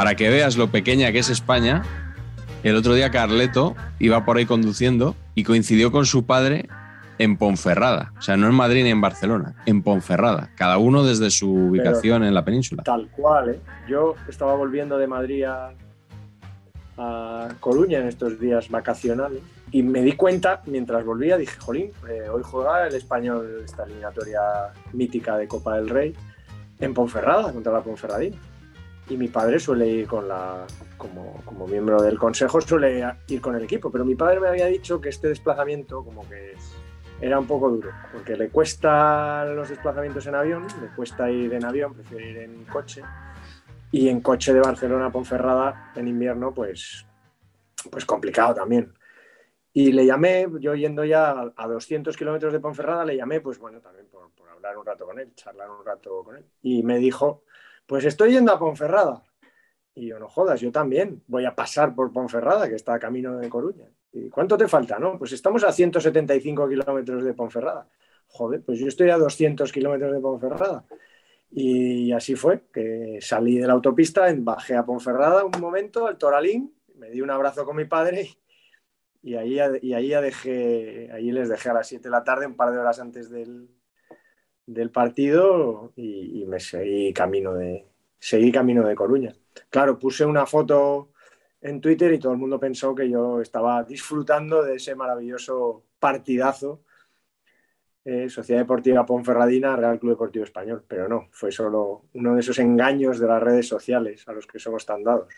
Para que veas lo pequeña que es España, el otro día Carleto iba por ahí conduciendo y coincidió con su padre en Ponferrada. O sea, no en Madrid ni en Barcelona, en Ponferrada. Cada uno desde su ubicación en la península. Tal cual, ¿eh? Yo estaba volviendo de Madrid a, a Coruña en estos días vacacionales y me di cuenta mientras volvía, dije, jolín, eh, hoy juega el español esta eliminatoria mítica de Copa del Rey en Ponferrada, contra la Ponferradina. Y mi padre suele ir con la, como, como miembro del consejo, suele ir con el equipo, pero mi padre me había dicho que este desplazamiento como que era un poco duro, porque le cuesta los desplazamientos en avión, le cuesta ir en avión, prefiere ir en coche, y en coche de Barcelona a Ponferrada en invierno, pues, pues complicado también. Y le llamé, yo yendo ya a 200 kilómetros de Ponferrada, le llamé, pues bueno, también por, por, hablar un rato con él, charlar un rato con él. Y me dijo, pues estoy yendo a Ponferrada. Y yo, no jodas, yo también voy a pasar por Ponferrada, que está a camino de Coruña. ¿Y cuánto te falta? No, pues estamos a 175 kilómetros de Ponferrada. Joder, pues yo estoy a 200 kilómetros de Ponferrada. Y así fue, que salí de la autopista, bajé a Ponferrada un momento, al Toralín, me di un abrazo con mi padre y ahí, y ahí ya dejé, ahí les dejé a las 7 de la tarde, un par de horas antes del, del partido y, y, me seguí camino de seguí camino de Coruña. Claro, puse una foto en Twitter y todo el mundo pensó que yo estaba disfrutando de ese maravilloso partidazo eh, Sociedad Deportiva Ponferradina, Real Club Deportivo Español, pero no, fue solo uno de esos engaños de las redes sociales a los que somos tan dados.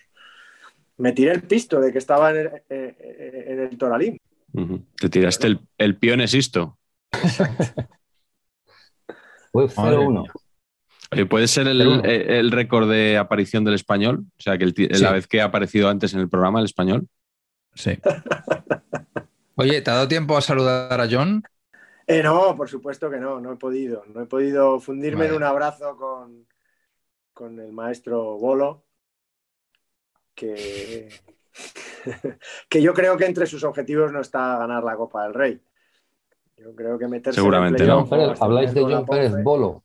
Me tiré el pisto de que estaba en el, eh, en el Toralín. Uh -huh. Te tiraste el, el pionesisto. Fue 0-1. Oye, ¿Puede ser el, el, el récord de aparición del español? O sea, que el, sí. la vez que ha aparecido antes en el programa el español. Sí. Oye, ¿te ha dado tiempo a saludar a John? Eh, no, por supuesto que no, no he podido. No he podido fundirme vale. en un abrazo con, con el maestro Bolo, que, que yo creo que entre sus objetivos no está ganar la Copa del Rey. Yo creo que meterse Seguramente en no. Pérez, habláis de John Pérez Bolo.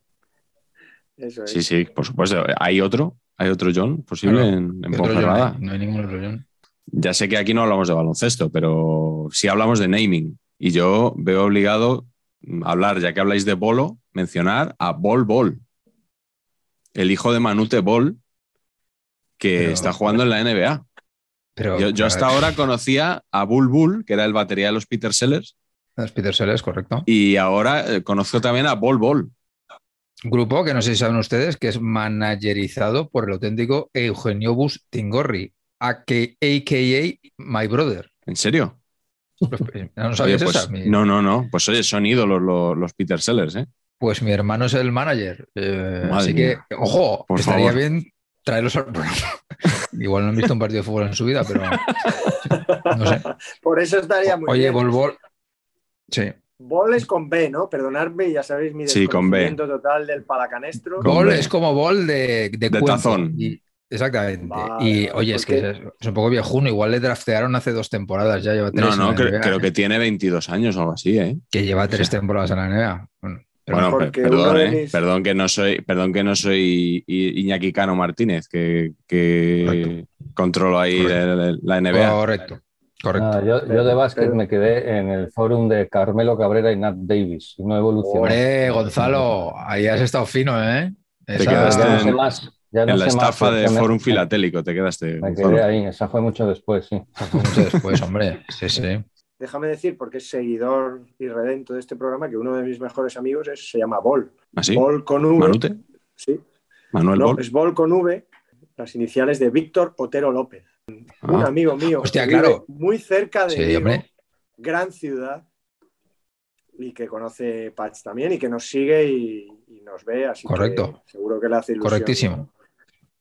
Eso es. Sí, sí, por supuesto. ¿Hay otro? ¿Hay otro John posible Claro, en, en Ponferrada? no hay ningún otro John. Ya sé que aquí no hablamos de baloncesto, pero sí hablamos de naming. Y yo veo obligado a hablar, ya que habláis de Bolo, mencionar a Bol Bol, el hijo de Manute Bol, que Pero- está jugando en la NBA. Pero, Yo, yo hasta ahora conocía a Bull Bull, que era el batería de los Peter Sellers, es Peter Sellers, correcto. y ahora eh, conozco también a Bol Bol. Grupo que no sé si saben ustedes que es managerizado por el auténtico Eugenio Bus Tingorri, a.k.a. My Brother. ¿En serio? ¿No Oye, sabías pues, esa? Mi- No, no, no. Pues oye, son ídolos los, los Peter Sellers, ¿eh? Pues mi hermano es el manager. eh, así mía. que, ojo, Por estaría favor. bien traerlos al programa. Igual no han visto un partido de fútbol en su vida, pero no sé. Por eso estaría muy Oye, bien. Bol Bol. Sí. Bol es con B, ¿no? Perdonadme, ya sabéis mi Sí, desconocimiento total del palacanestro. Bol es como bol de, de, De tazón. Y, Exactamente. Vale, y oye, es que es, es un poco viejuno. Igual le draftearon hace dos temporadas, ya lleva tres. No, en no, la creo, NBA, creo ¿eh? que tiene 22 años o algo así, ¿eh? Que lleva tres temporadas en la NBA. Bueno, pero perdón, ¿eh? mis- perdón que no soy, perdón que no soy Iñaki Cano Martínez, que, controlo ahí Correcto. la NBA. correcto. Correcto. Nada, yo, yo de básquet me quedé en el fórum de Carmelo Cabrera y Nat Davis. y No evolucionó. Hombre, Gonzalo, ahí has estado fino, ¿eh? Esa- quedaste Ya no en- sé más. Ya no en la sé más, estafa de me- Fórum Filatélico te quedaste. Me quedé ahí. Esa fue mucho después, sí. Mucho después, hombre. Sí, sí. Déjame decir, porque es seguidor y redento de este programa, que uno de mis mejores amigos es- se llama Bol. ¿Así? Bol con V. ¿Ah, ¿Manute? Sí. ¿Manuel No, Bol? es Bol con V, las iniciales de Víctor Otero López. Un Ah, amigo mío. Hostia, que vive claro. Muy cerca de Sí, gran ciudad, y que conoce Patch también y que nos sigue y, y nos ve, así Correcto. que seguro que le hace ilusión. Correctísimo.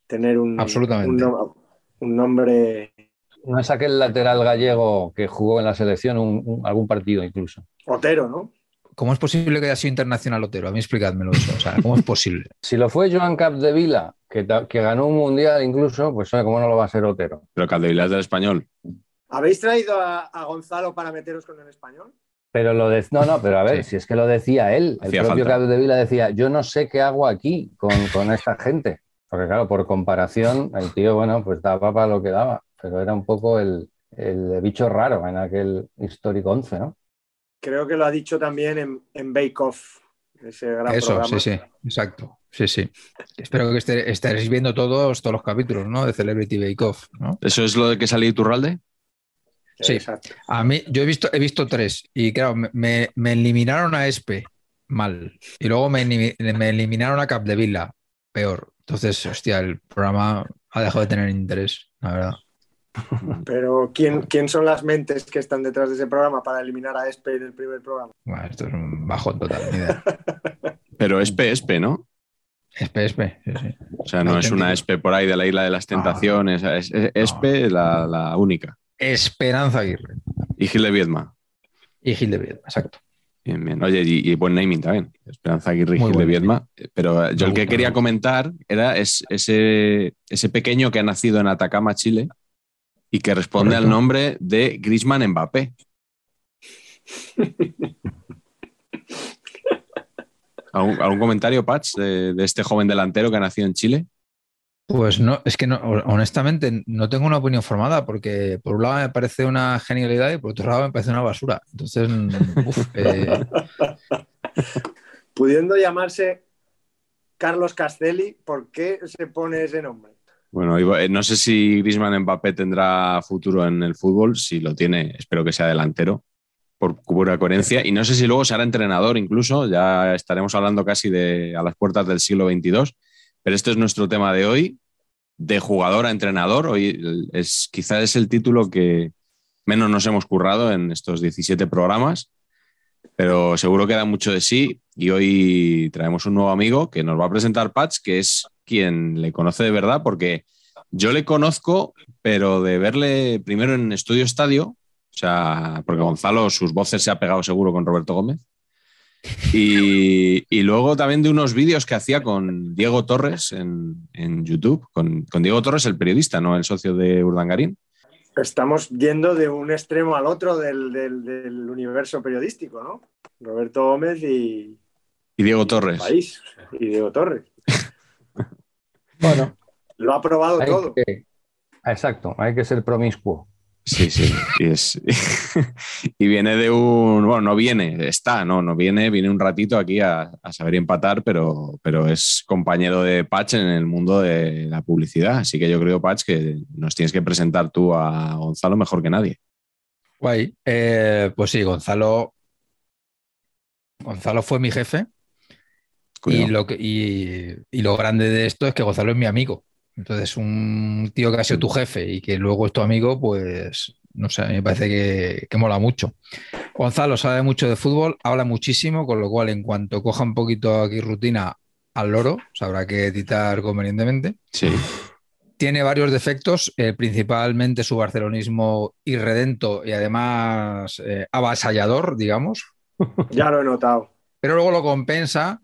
Tener un, Absolutamente. un, nom- un nombre No es aquel lateral gallego que jugó en la selección un- un- algún partido incluso. Otero, ¿no? ¿Cómo es posible que haya sido internacional Otero? A mí explicádmelo eso. O sea, ¿cómo es posible? Si lo fue Joan Capdevila, que, ganó un mundial incluso, pues ¿cómo no lo va a ser Otero? Pero Caldevila es del español. ¿Habéis traído a, a Gonzalo para meteros con el español? Pero lo de... No, no, pero a ver, Sí. si es que lo decía él, el propio. Capdevila decía, yo no sé qué hago aquí con, con esta gente. Porque claro, por comparación, el tío, bueno, pues daba para lo que daba, pero era un poco el, el bicho raro en aquel histórico 11, ¿no? Creo que lo ha dicho también en, en Bake Off, ese gran Eso, programa. sí, sí. Exacto. Sí, sí. Espero que esté- estaréis viendo todos, todos los capítulos, ¿no? De Celebrity Bake Off, ¿no? ¿Eso es lo de que salí Iturralde? Sí. Exacto. A mí, yo he visto, he visto tres y claro, me, me- eliminaron a Espe mal y luego me, me eliminaron a Capdevila peor. Entonces, hostia, el programa ha dejado de tener interés, la verdad. Pero ¿quién, ¿quién son las mentes que están detrás de ese programa para eliminar a Espe del primer programa? Bueno, esto es un bajón total, idea. Pero Espe, Espe, ¿no? Espe, Espe, sí, sí. O sea, no es una. Espe por ahí de la Isla de las Tentaciones. Es, es- Espe, la, la única. Esperanza Aguirre Y Gil de Viedma. y Gil de Viedma, exacto. Bien, bien. Oye, y, y buen naming también. Esperanza Aguirre Gil de Viedma. Pero yo Me el que gusta, quería comentar era es- ese, ese pequeño que ha nacido en Atacama, Chile, y que responde Correcto. al nombre de Grisman Mbappé. ¿Algún, algún comentario, Patch, de, de este joven delantero que ha nacido en Chile? Pues no, es que no, honestamente no tengo una opinión formada porque por un lado me parece una genialidad y por otro lado me parece una basura. Entonces, mm, uf, eh, Pudiendo llamarse Carlos Castelli, ¿por qué se pone ese nombre? Bueno, eh, no sé si Griezmann Mbappé tendrá futuro en el fútbol. Si lo tiene, espero que sea delantero, por pura coherencia. Y no sé si luego será entrenador incluso. Ya estaremos hablando casi de a las puertas del siglo XXII. Pero este es nuestro tema de hoy, de jugador a entrenador. Hoy es, quizás es el título que menos nos hemos currado en estos 17 programas. Pero seguro que da mucho de sí. Y hoy traemos un nuevo amigo que nos va a presentar Patch, que es quien le conoce de verdad, porque yo le conozco, pero de verle primero en Estudio Estadio, o sea, porque Gonzalo sus voces se ha pegado seguro con Roberto Gómez. Y, y luego también de unos vídeos que hacía con Diego Torres en, en YouTube, con, con Diego Torres, el periodista, no el socio de Urdangarín. Estamos yendo de un extremo al otro del, del- del universo periodístico, ¿no? Roberto Gómez y Y Diego Torres. País y Diego Torres. Bueno, Lo ha probado hay todo. que- exacto, hay que ser promiscuo. Sí, sí. Y, es, y viene de un. Bueno, no viene, está, no, no viene, viene un ratito aquí a, a saber empatar, pero, pero es compañero de Patch en el mundo de la publicidad. Así que yo creo, Patch, que nos tienes que presentar tú a Gonzalo mejor que nadie. guay. Eh, pues sí, Gonzalo. Gonzalo fue mi jefe y lo, que, y, y lo grande de esto es que Gonzalo es mi amigo. Entonces, un tío que ha sido tu jefe y que luego es tu amigo, pues no sé, a mí me parece que, que mola mucho. Gonzalo sabe mucho de fútbol, habla muchísimo, con lo cual en cuanto coja un poquito aquí rutina al loro, sabrá que editar convenientemente. Sí. Tiene varios defectos, eh, principalmente su barcelonismo irredento y además eh, avasallador, digamos, Ya lo he notado. pero luego lo compensa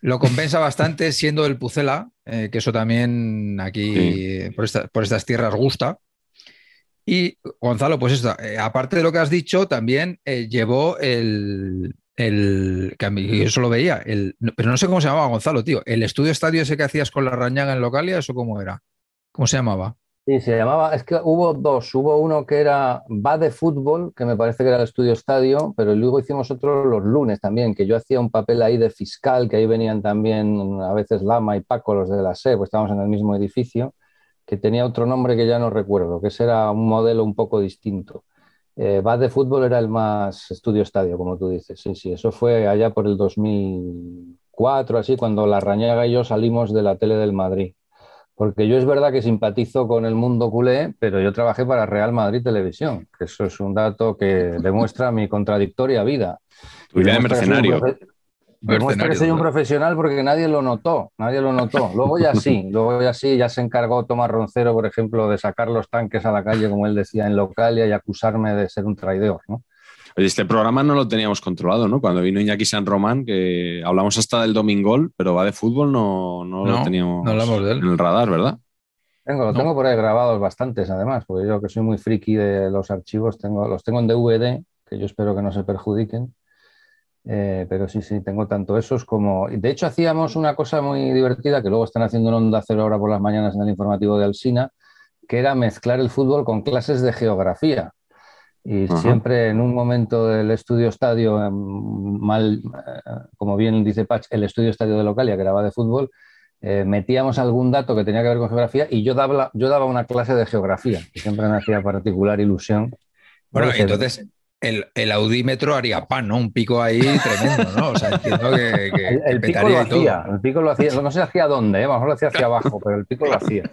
Lo compensa bastante siendo el Pucela, eh, que eso también aquí por, por, estas tierras gusta. Y Gonzalo, pues esto, eh, aparte de lo que has dicho, también eh, llevó el, el, que a mí eso lo veía, el, pero no sé cómo se llamaba Gonzalo, tío, el estudio estadio ese que hacías con la rañaga en Localia, ¿eso cómo era? ¿Cómo se llamaba? Sí, se llamaba, es que hubo dos, hubo uno que era Va de Fútbol, que me parece que era el estudio estadio, pero luego hicimos otro los lunes también, que yo hacía un papel ahí de fiscal, que ahí venían también a veces Lama y Paco, los de la SE, pues estábamos en el mismo edificio, que tenía otro nombre que ya no recuerdo, que ese era un modelo un poco distinto. Eh, Va de Fútbol era el más estudio estadio, como tú dices, sí, sí, eso fue allá por el 2004, así, cuando la Rañaga y yo salimos de la tele del Madrid porque yo es verdad que simpatizo con el mundo culé, pero yo trabajé para Real Madrid Televisión, que eso es un dato que demuestra mi contradictoria vida. Tu vida de mercenario. Demuestra que soy un profesional porque nadie lo notó, nadie lo notó. Luego ya sí, luego ya sí, ya se encargó Tomás Roncero, por ejemplo, de sacar los tanques a la calle, como él decía, en Localia y acusarme de ser un traidor, ¿no? Este programa no lo teníamos controlado, ¿no? Cuando vino Iñaki San Román, que hablamos hasta del Domingol, pero va de fútbol, no, no, lo teníamos en el radar, ¿verdad? Tengo, lo tengo por ahí grabados bastantes, además, porque yo que soy muy friki de los archivos, tengo, los tengo en DVD, que yo espero que no se perjudiquen. Eh, pero sí, sí, tengo tanto esos como. De hecho, hacíamos una cosa muy divertida que luego están haciendo en Onda Cero ahora por las mañanas en el informativo de Alsina, que era mezclar el fútbol con clases de geografía. Y siempre en un momento del estudio estadio, em, mal, eh, como bien dice Patch, el estudio estadio de Localia, que era de fútbol, eh, metíamos algún dato que tenía que ver con geografía y yo daba, yo daba una clase de geografía, que siempre me hacía particular ilusión. Bueno, entonces el, el, audímetro haría pan, ¿no? Un pico ahí tremendo, ¿no? O sea, entiendo que, el, pico lo hacía, el pico lo hacía, no sé hacia dónde, ¿eh? a lo mejor lo hacía hacia abajo, pero el pico lo hacía.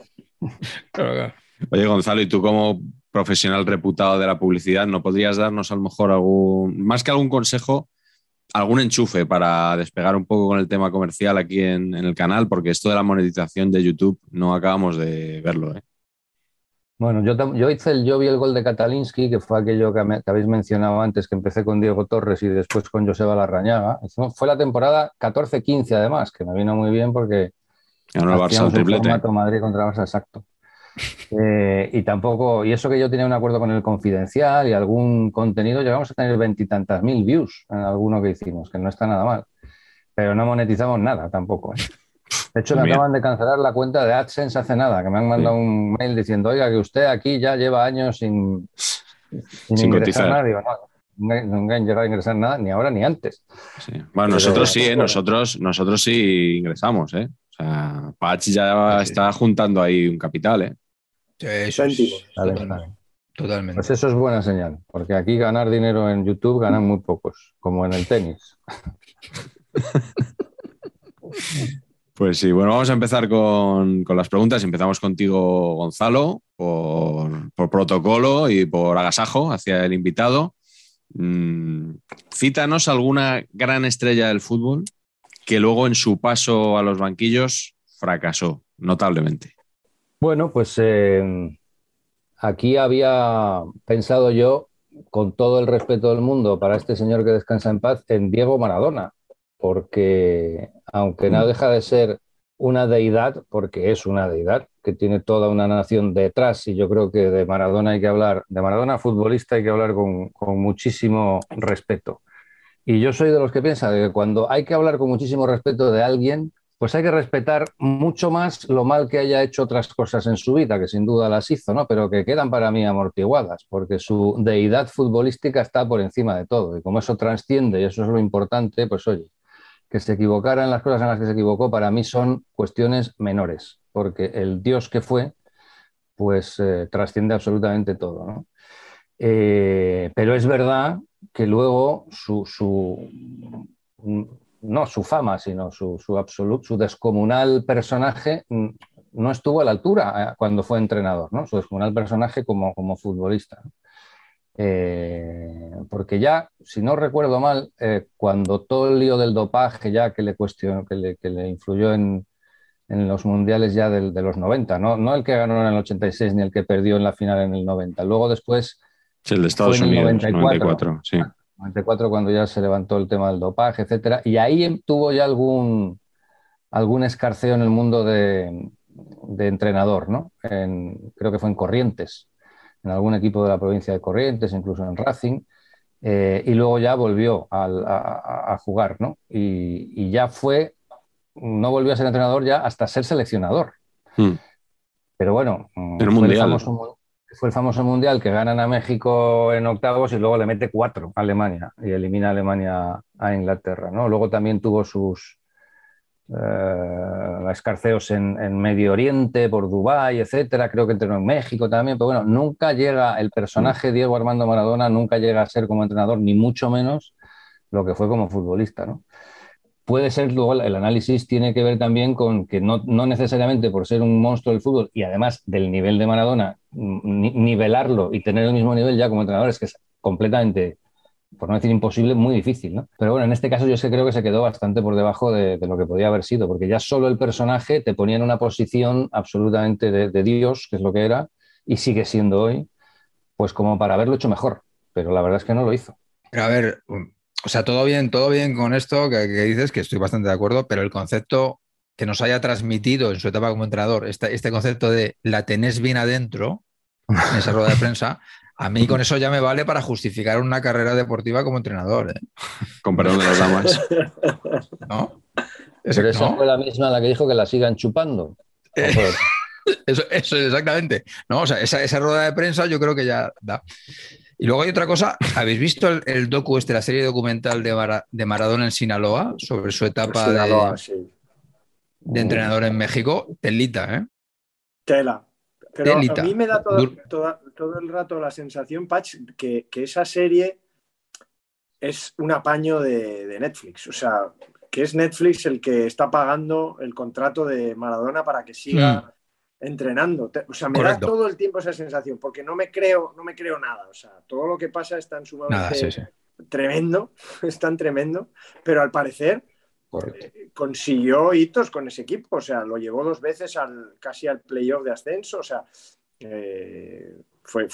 Oye, Gonzalo, ¿y tú cómo profesional reputado de la publicidad, ¿no podrías darnos a lo mejor algún, más que algún consejo, algún enchufe para despegar un poco con el tema comercial aquí en, el canal? Porque esto de la monetización de YouTube no acabamos de verlo. ¿eh? Bueno, yo, yo, hice el, yo vi el gol de Katalinsky, que fue aquello que, habéis mencionado antes, que empecé con Diego Torres y después con Joseba Larrañaga. Fue la temporada 14-15 además, que me vino muy bien porque... Ganó el Barça triplete. Madrid contra Barça, exacto. Eh, y tampoco, y eso que yo tenía un acuerdo con el confidencial y algún contenido, llegamos a tener veintitantas mil views en alguno que hicimos, que no está nada mal. Pero no monetizamos nada tampoco. ¿eh? De hecho, me acaban de cancelar la cuenta de AdSense hace nada, que me han mandado un mail diciendo, oiga, que usted aquí ya lleva años sin, sin, ingresar nada. no, han llegado a ingresar nada ni ahora ni antes. Bueno, nosotros sí, ¿eh? nosotros, nosotros sí ingresamos, ¿eh? O sea, Patch ya está juntando ahí un capital, ¿eh? Eso totalmente. Pues eso es buena señal, porque aquí ganar dinero en YouTube ganan muy pocos, como en el tenis. Pues sí, bueno, vamos a empezar con, las preguntas. Empezamos contigo, Gonzalo, por, protocolo y por agasajo hacia el invitado. Mm, cítanos alguna gran estrella del fútbol que luego en su paso a los banquillos fracasó notablemente. Bueno, pues eh, aquí había pensado yo, con todo el respeto del mundo para este señor que descansa en paz, en Diego Maradona, porque aunque no mm. deja de ser una deidad, porque es una deidad, que tiene toda una nación detrás, y yo creo que de Maradona hay que hablar, de Maradona futbolista hay que hablar con, con muchísimo respeto. Y yo soy de los que piensan que cuando hay que hablar con muchísimo respeto de alguien, pues hay que respetar mucho más lo mal que haya hecho otras cosas en su vida, que sin duda las hizo, ¿no? Pero que quedan para mí amortiguadas, porque su deidad futbolística está por encima de todo. Y como eso trasciende, y eso es lo importante, pues oye, que se equivocara en las cosas en las que se equivocó, para mí son cuestiones menores, porque el Dios que fue, pues eh, trasciende absolutamente todo, ¿no? Eh, pero es verdad que luego su, su no su fama, sino su, su, absoluto, su descomunal personaje mm, no estuvo a la altura eh, cuando fue entrenador, ¿no? su descomunal personaje como, como futbolista. Eh, porque ya, si no recuerdo mal, eh, cuando todo el lío del dopaje ya que le cuestionó, que le, que le influyó en, en, los mundiales ya de, de los 90, ¿no? no el que ganó en el 86 ni el que perdió en la final en el 90. Luego después... Sí, el de Estados Unidos, 94, 94 sí. 94 cuando ya se levantó el tema del dopaje, etcétera, y ahí em, tuvo ya algún, algún escarceo en el mundo de, entrenador, ¿no? creo que fue en Corrientes, en algún equipo de la provincia de Corrientes, incluso en Racing. Eh, y luego ya volvió a, jugar, ¿no? Y, ya fue, no volvió a ser entrenador ya hasta ser seleccionador. Hmm. Pero bueno, El famoso, fue, El famoso, mundial que ganan a México en octavos y luego le mete cuatro a Alemania y elimina a Alemania a Inglaterra, ¿no? Luego también tuvo sus, eh, escarceos en, Medio Oriente, por Dubái, etcétera. Creo que entrenó en México también, pero bueno, nunca llega el personaje Diego Armando Maradona, nunca llega a ser como entrenador, ni mucho menos lo que fue como futbolista, ¿no? Puede ser, luego el análisis tiene que ver también con que no, no necesariamente por ser un monstruo del fútbol y además del nivel de Maradona, nivelarlo y tener el mismo nivel ya como entrenador es que es completamente por no decir imposible, muy difícil, ¿no? Pero bueno, en este caso yo es que creo que se quedó bastante por debajo de, lo que podía haber sido, porque ya solo el personaje te ponía en una posición absolutamente de, Dios, que es lo que era, y sigue siendo hoy, pues como para haberlo hecho mejor, pero la verdad es que no lo hizo. Pero a ver, o sea, todo bien, todo bien con esto que, dices, que estoy bastante de acuerdo, pero el concepto que nos haya transmitido en su etapa como entrenador, este, este concepto de la tenés bien adentro, en esa rueda de prensa, a mí con eso ya me vale para justificar una carrera deportiva como entrenador. ¿eh? Con perdón de las damas. ¿No? Pero esa fue la misma la que dijo que la sigan chupando. eso, eso, exactamente. No, o sea, esa, rueda de prensa yo creo que ya da. Y luego hay otra cosa, ¿habéis visto el, docu, este, la serie documental de, de, Maradona en Sinaloa sobre su etapa de, de, entrenador en México? Telita, ¿eh? Tela. Pero a mí me da todo, el rato la sensación, Patch, que, esa serie es un apaño de, Netflix. O sea, que es Netflix el que está pagando el contrato de Maradona para que siga hmm. Entrenando. O sea, me da todo el tiempo esa sensación, porque no me creo, no me creo nada. O sea, todo lo que pasa es tan sumamente tremendo, es tan tremendo, pero al parecer eh, consiguió hitos con ese equipo, o sea, lo llevó dos veces al, casi al playoff de ascenso, o sea, eh, fue,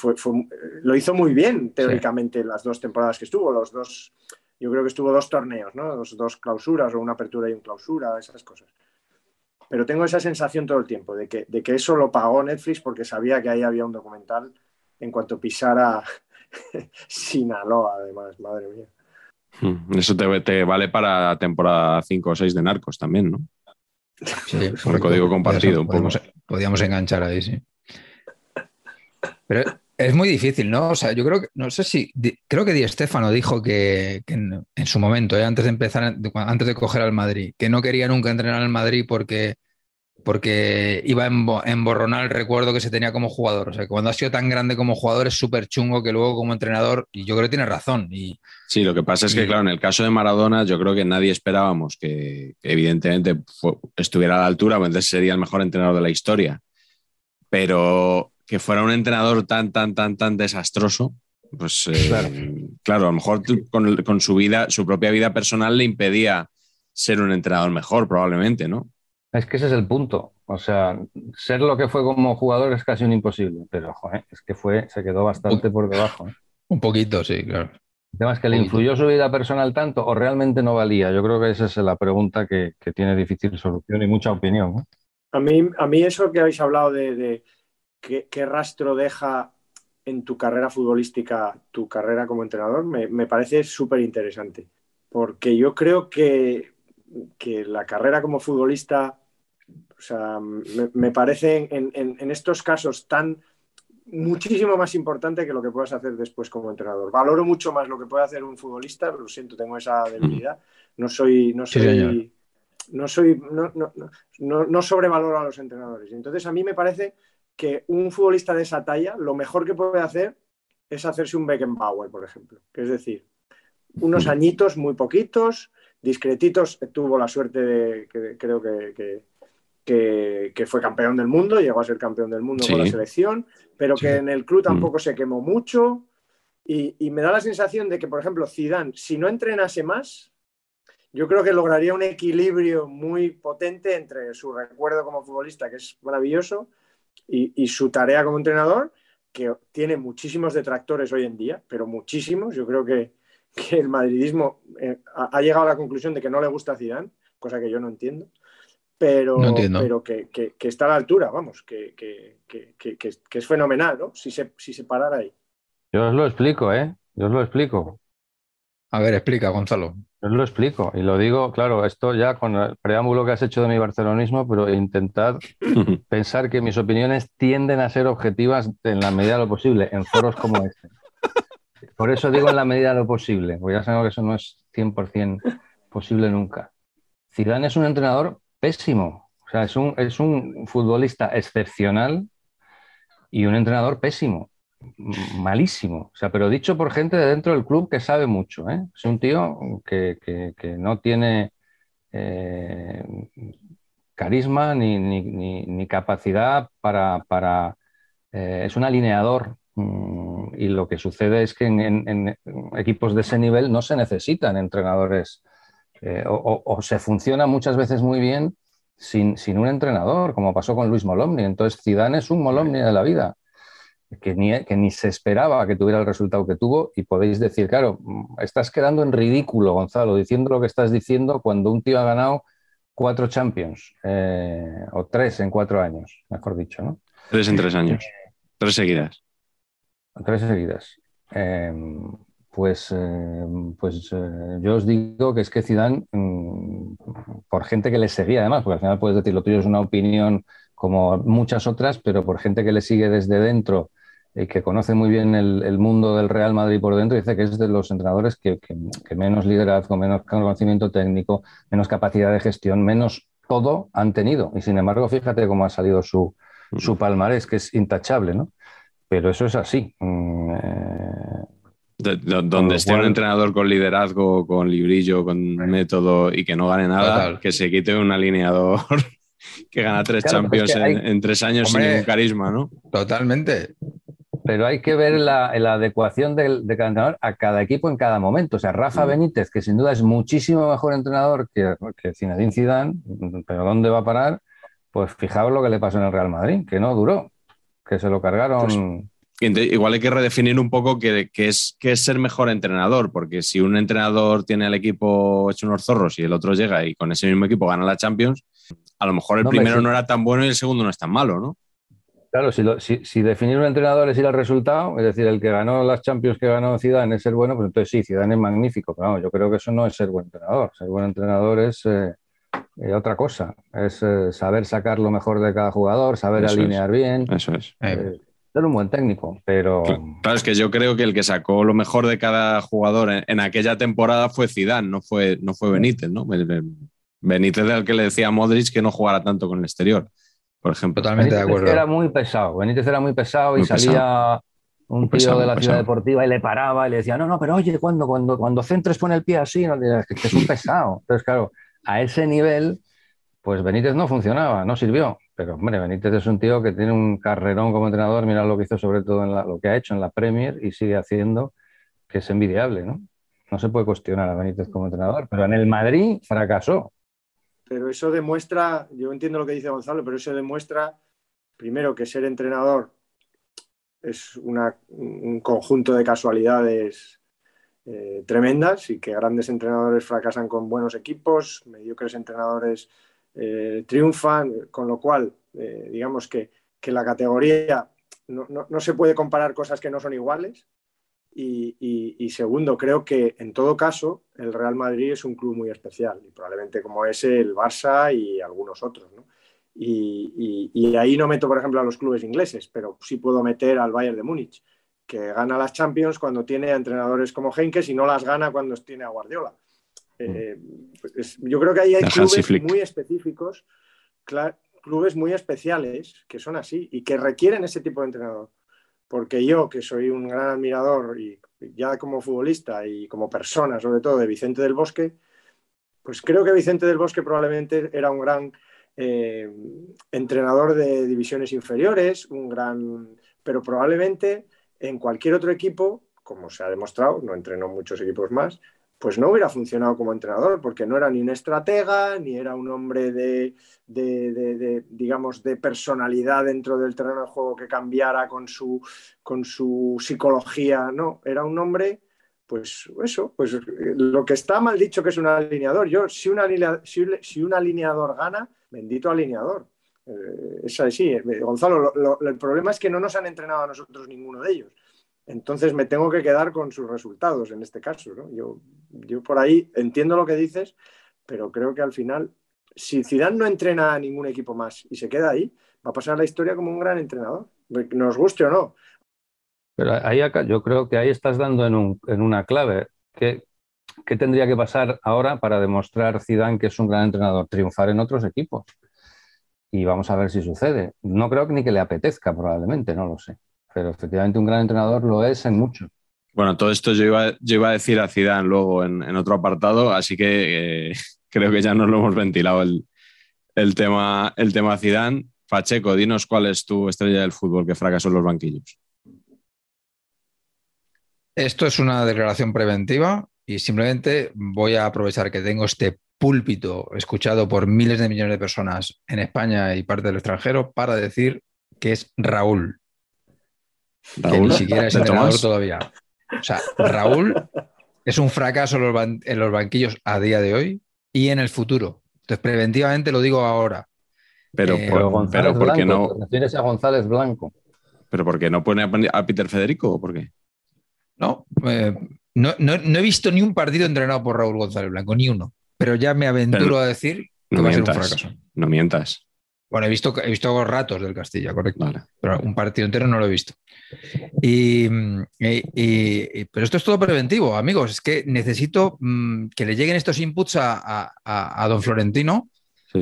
lo hizo muy bien teóricamente las dos temporadas que estuvo, los dos, yo creo que estuvo dos torneos, ¿no? Dos, dos clausuras o una apertura y una clausura, esas cosas. Pero tengo esa sensación todo el tiempo de que, de que eso lo pagó Netflix porque sabía que ahí había un documental en cuanto pisara Sinaloa, además, madre mía. Hmm, eso te, vale para temporada 5 o 6 de Narcos también, ¿no? Sí, por el código compartido. podíamos, enganchar ahí, sí. Pero es muy difícil, ¿no? O sea, yo creo que, no sé si, creo que Di Stefano dijo que, en, su momento, eh, antes de empezar, antes de coger al Madrid, que no quería nunca entrenar al Madrid porque porque iba a emborronar el recuerdo que se tenía como jugador. O sea, que cuando ha sido tan grande como jugador es súper chungo que luego como entrenador, y yo creo que tiene razón. Y, sí, lo que pasa es que, claro, en el caso de Maradona, yo creo que nadie esperábamos que, evidentemente estuviera a la altura, pues entonces sería el mejor entrenador de la historia. Pero que fuera un entrenador tan, tan, tan, tan desastroso, pues eh, claro. a lo mejor con, con su vida, su propia vida personal le impedía ser un entrenador mejor, probablemente, ¿no? Es que ese es el punto. O sea, ser lo que fue como jugador es casi un imposible, pero joder, es que fue, se quedó bastante por debajo. ¿eh? Un poquito, sí, claro. El tema es que le influyó su vida personal tanto o realmente no valía. Yo creo que esa es la pregunta que, tiene difícil solución y mucha opinión. A, mí, a mí eso que habéis hablado de, qué, rastro deja en tu carrera futbolística tu carrera como entrenador me, me parece súper interesante. Porque yo creo que, que la carrera como futbolista o sea, me, parece en, estos casos tan muchísimo más importante que lo que puedas hacer después como entrenador. Valoro mucho más lo que puede hacer un futbolista, lo siento, tengo esa debilidad. No soy, no soy, no soy, no, no, no, sobrevaloro a los entrenadores. Entonces, a mí me parece que un futbolista de esa talla, lo mejor que puede hacer es hacerse un Beckenbauer, por ejemplo. Que es decir, unos añitos muy poquitos, discretitos. Tuvo la suerte de, que creo que que, fue campeón del mundo, llegó a ser campeón del mundo con la selección, pero que en el club tampoco mm. se quemó mucho. Y, me da la sensación de que, por ejemplo, Zidane, si no entrenase más, yo creo que lograría un equilibrio muy potente entre su recuerdo como futbolista, que es maravilloso, y, su tarea como entrenador, que tiene muchísimos detractores hoy en día, pero muchísimos. Yo creo que, el madridismo eh, ha, llegado a la conclusión de que no le gusta a Zidane, cosa que yo no entiendo. pero, No entiendo. pero que, que- que está a la altura, vamos, que, que- que- que- que es- que es fenomenal, ¿no? Si se, si se parara ahí. Yo os lo explico, ¿eh? Yo os lo explico. A ver, explica, Gonzalo. Yo os lo explico. Y lo digo, claro, esto ya con el preámbulo que has hecho de mi barcelonismo, pero intentad pensar que mis opiniones tienden a ser objetivas en la medida de lo posible, en foros como este. Por eso digo en la medida de lo posible, porque ya sabemos que eso no es 100% posible nunca. Zidane es un entrenador pésimo, o sea, es un, es un futbolista excepcional y un entrenador pésimo, malísimo. O sea, pero dicho por gente de dentro del club que sabe mucho, ¿eh? Es un tío que, que- no tiene eh, carisma ni, ni- capacidad para, para, eh, es un alineador. mm, Y lo que sucede es que en, en- equipos de ese nivel no se necesitan entrenadores o se funciona muchas veces muy bien sin, sin un entrenador, como pasó con Luis Molomni. Entonces, Zidane es un Molomni de la vida, que ni, que ni se esperaba que tuviera el resultado que tuvo. Y podéis decir, claro, estás quedando en ridículo, Gonzalo, diciendo lo que estás diciendo cuando un tío ha ganado cuatro Champions, eh, o tres en cuatro años, mejor dicho, ¿no? Tres en tres años. Tres seguidas. Tres seguidas. Eh, pues eh, pues eh, yo os digo que es que Zidane, mm, por gente que le seguía además, porque al final puedes decir lo tuyo es una opinión como muchas otras, pero por gente que le sigue desde dentro y que conoce muy bien el, el mundo del Real Madrid por dentro, dice que es de los entrenadores que, que- que menos liderazgo, menos conocimiento técnico, menos capacidad de gestión, menos todo han tenido. Y sin embargo, fíjate cómo ha salido su, su palmarés, que es intachable, ¿no? Pero eso es así. Mm, eh, De- de- Con donde esté un entrenador con liderazgo, con librillo, con método y que no gane nada, Total. que se quite un alineador que gana tres Claro, pero es Champions que hay- en, en tres años sin ningún carisma, ¿no? Totalmente. Pero hay que ver la, la adecuación del- de, cada entrenador a cada equipo en cada momento. O sea, Rafa Mm. Benítez, que sin duda es muchísimo mejor entrenador que, que Zinedine Zidane, pero ¿dónde va a parar? Pues fijaos lo que le pasó en el Real Madrid, que no duró, que se lo cargaron. Pues, igual hay que redefinir un poco qué qué es, ser mejor entrenador, porque si un entrenador tiene al equipo hecho unos zorros y el otro llega y con ese mismo equipo gana la Champions, a lo mejor el No, primero sí. no era tan bueno y el segundo no es tan malo, ¿no? Claro, si, lo- si- si definir un entrenador es ir al resultado, es decir, el que ganó las Champions que ganó Zidane es ser bueno, pues entonces sí, Zidane es magnífico. Pero vamos, yo creo que eso no es ser buen entrenador. Ser buen entrenador es eh, eh, otra cosa. Es eh, saber sacar lo mejor de cada jugador, saber Eso es. alinear bien, Eso es. Ser un buen técnico. Pero Claro, es que yo creo que el que sacó lo mejor de cada jugador en, en aquella temporada fue Zidane, no fue, no fue Benítez, ¿no? Benítez era el que le decía a Modric que no jugara tanto con el exterior, por ejemplo. Totalmente de Benítez acuerdo. era muy pesado. Benítez era muy pesado y Muy salía pesado. un tío pesado, de la ciudad pesado. deportiva y le paraba y le decía, no, no, pero oye, cuando, cuando, cuando centres pone el pie así, no, es que es un pesado. Entonces, claro, a ese nivel, pues Benítez no funcionaba, no sirvió. Pero, hombre, Benítez es un tío que tiene un carrerón como entrenador, mira lo que hizo sobre todo en la- lo que ha hecho en la Premier y sigue haciendo, que es envidiable, ¿no? No se puede cuestionar a Benítez como entrenador, pero en el Madrid fracasó. Pero eso demuestra, yo entiendo lo que dice Gonzalo, pero eso demuestra, primero, que ser entrenador es un conjunto de casualidades eh, tremendas y que grandes entrenadores fracasan con buenos equipos, mediocres entrenadores eh, triunfan, con lo cual, eh, digamos que, que la categoría no, no- no se puede comparar cosas que no son iguales. Y, y- y segundo, creo que en todo caso el Real Madrid es un club muy especial y probablemente como ese el Barça y algunos otros. ¿no? Y, ahí no meto, por ejemplo, a los clubes ingleses, pero sí puedo meter al Bayern de Múnich, que gana las Champions cuando tiene a entrenadores como Henkes y no las gana cuando tiene a Guardiola. Eh, pues, yo creo que ahí hay clubes muy específicos, clubes muy especiales que son así y que requieren ese tipo de entrenador. Porque yo, que soy un gran admirador y ya como futbolista y como persona, sobre todo, de Vicente del Bosque, pues creo que Vicente del Bosque probablemente era un gran eh, entrenador de divisiones inferiores, un gran, pero probablemente en cualquier otro equipo, como se ha demostrado, no entrenó muchos equipos más, pues no hubiera funcionado como entrenador, porque no era ni un estratega, ni era un hombre de, de- digamos, de personalidad dentro del terreno de juego que cambiara con su, con su psicología, no, era un hombre pues eso, pues lo que está mal dicho que es un alineador. Yo, si un, si, un alineador gana, bendito alineador. Eh, es así. Eh, Gonzalo, el problema es que no nos han entrenado a nosotros ninguno de ellos. Entonces me tengo que quedar con sus resultados en este caso. Yo, yo por ahí entiendo lo que dices, pero creo que al final, si Zidane no entrena a ningún equipo más y se queda ahí, va a pasar la historia como un gran entrenador, nos guste o no. Pero ahí acá, yo creo que ahí estás dando en, una clave. ¿Qué, ¿Qué, tendría que pasar ahora para demostrar Zidane que es un gran entrenador? Triunfar en otros equipos. Y vamos a ver si sucede. No creo que ni que le apetezca, probablemente, no lo sé. Pero efectivamente un gran entrenador lo es en mucho. Bueno, todo esto yo iba, yo iba a decir a Zidane luego en, otro apartado, así que eh, creo que ya nos lo hemos ventilado el, el, tema, el tema Zidane. Pacheco, dinos cuál es tu estrella del fútbol que fracasó en los banquillos. Esto es una declaración preventiva y simplemente voy a aprovechar que tengo este púlpito escuchado por miles de millones de personas en España y parte del extranjero para decir que es Raúl. Que ni siquiera es entrenador todavía. O sea, Raúl es un fracaso en los, banquillos a día de hoy y en el futuro. Entonces, preventivamente lo digo ahora. Pero, eh, pero, ¿por qué no? Tienes a González Blanco. ¿Pero por qué no pone a Peter Federico o por qué? Eh, no, no, he visto ni un partido entrenado por Raúl González Blanco, ni uno. Pero ya me aventuro a decir que va a ser un fracaso. No mientas. Bueno, he visto, he visto ratos del Castilla, correcto. Pero un partido entero no lo he visto. Y, pero esto es todo preventivo, amigos. Es que necesito mm, que le lleguen estos inputs a, don Florentino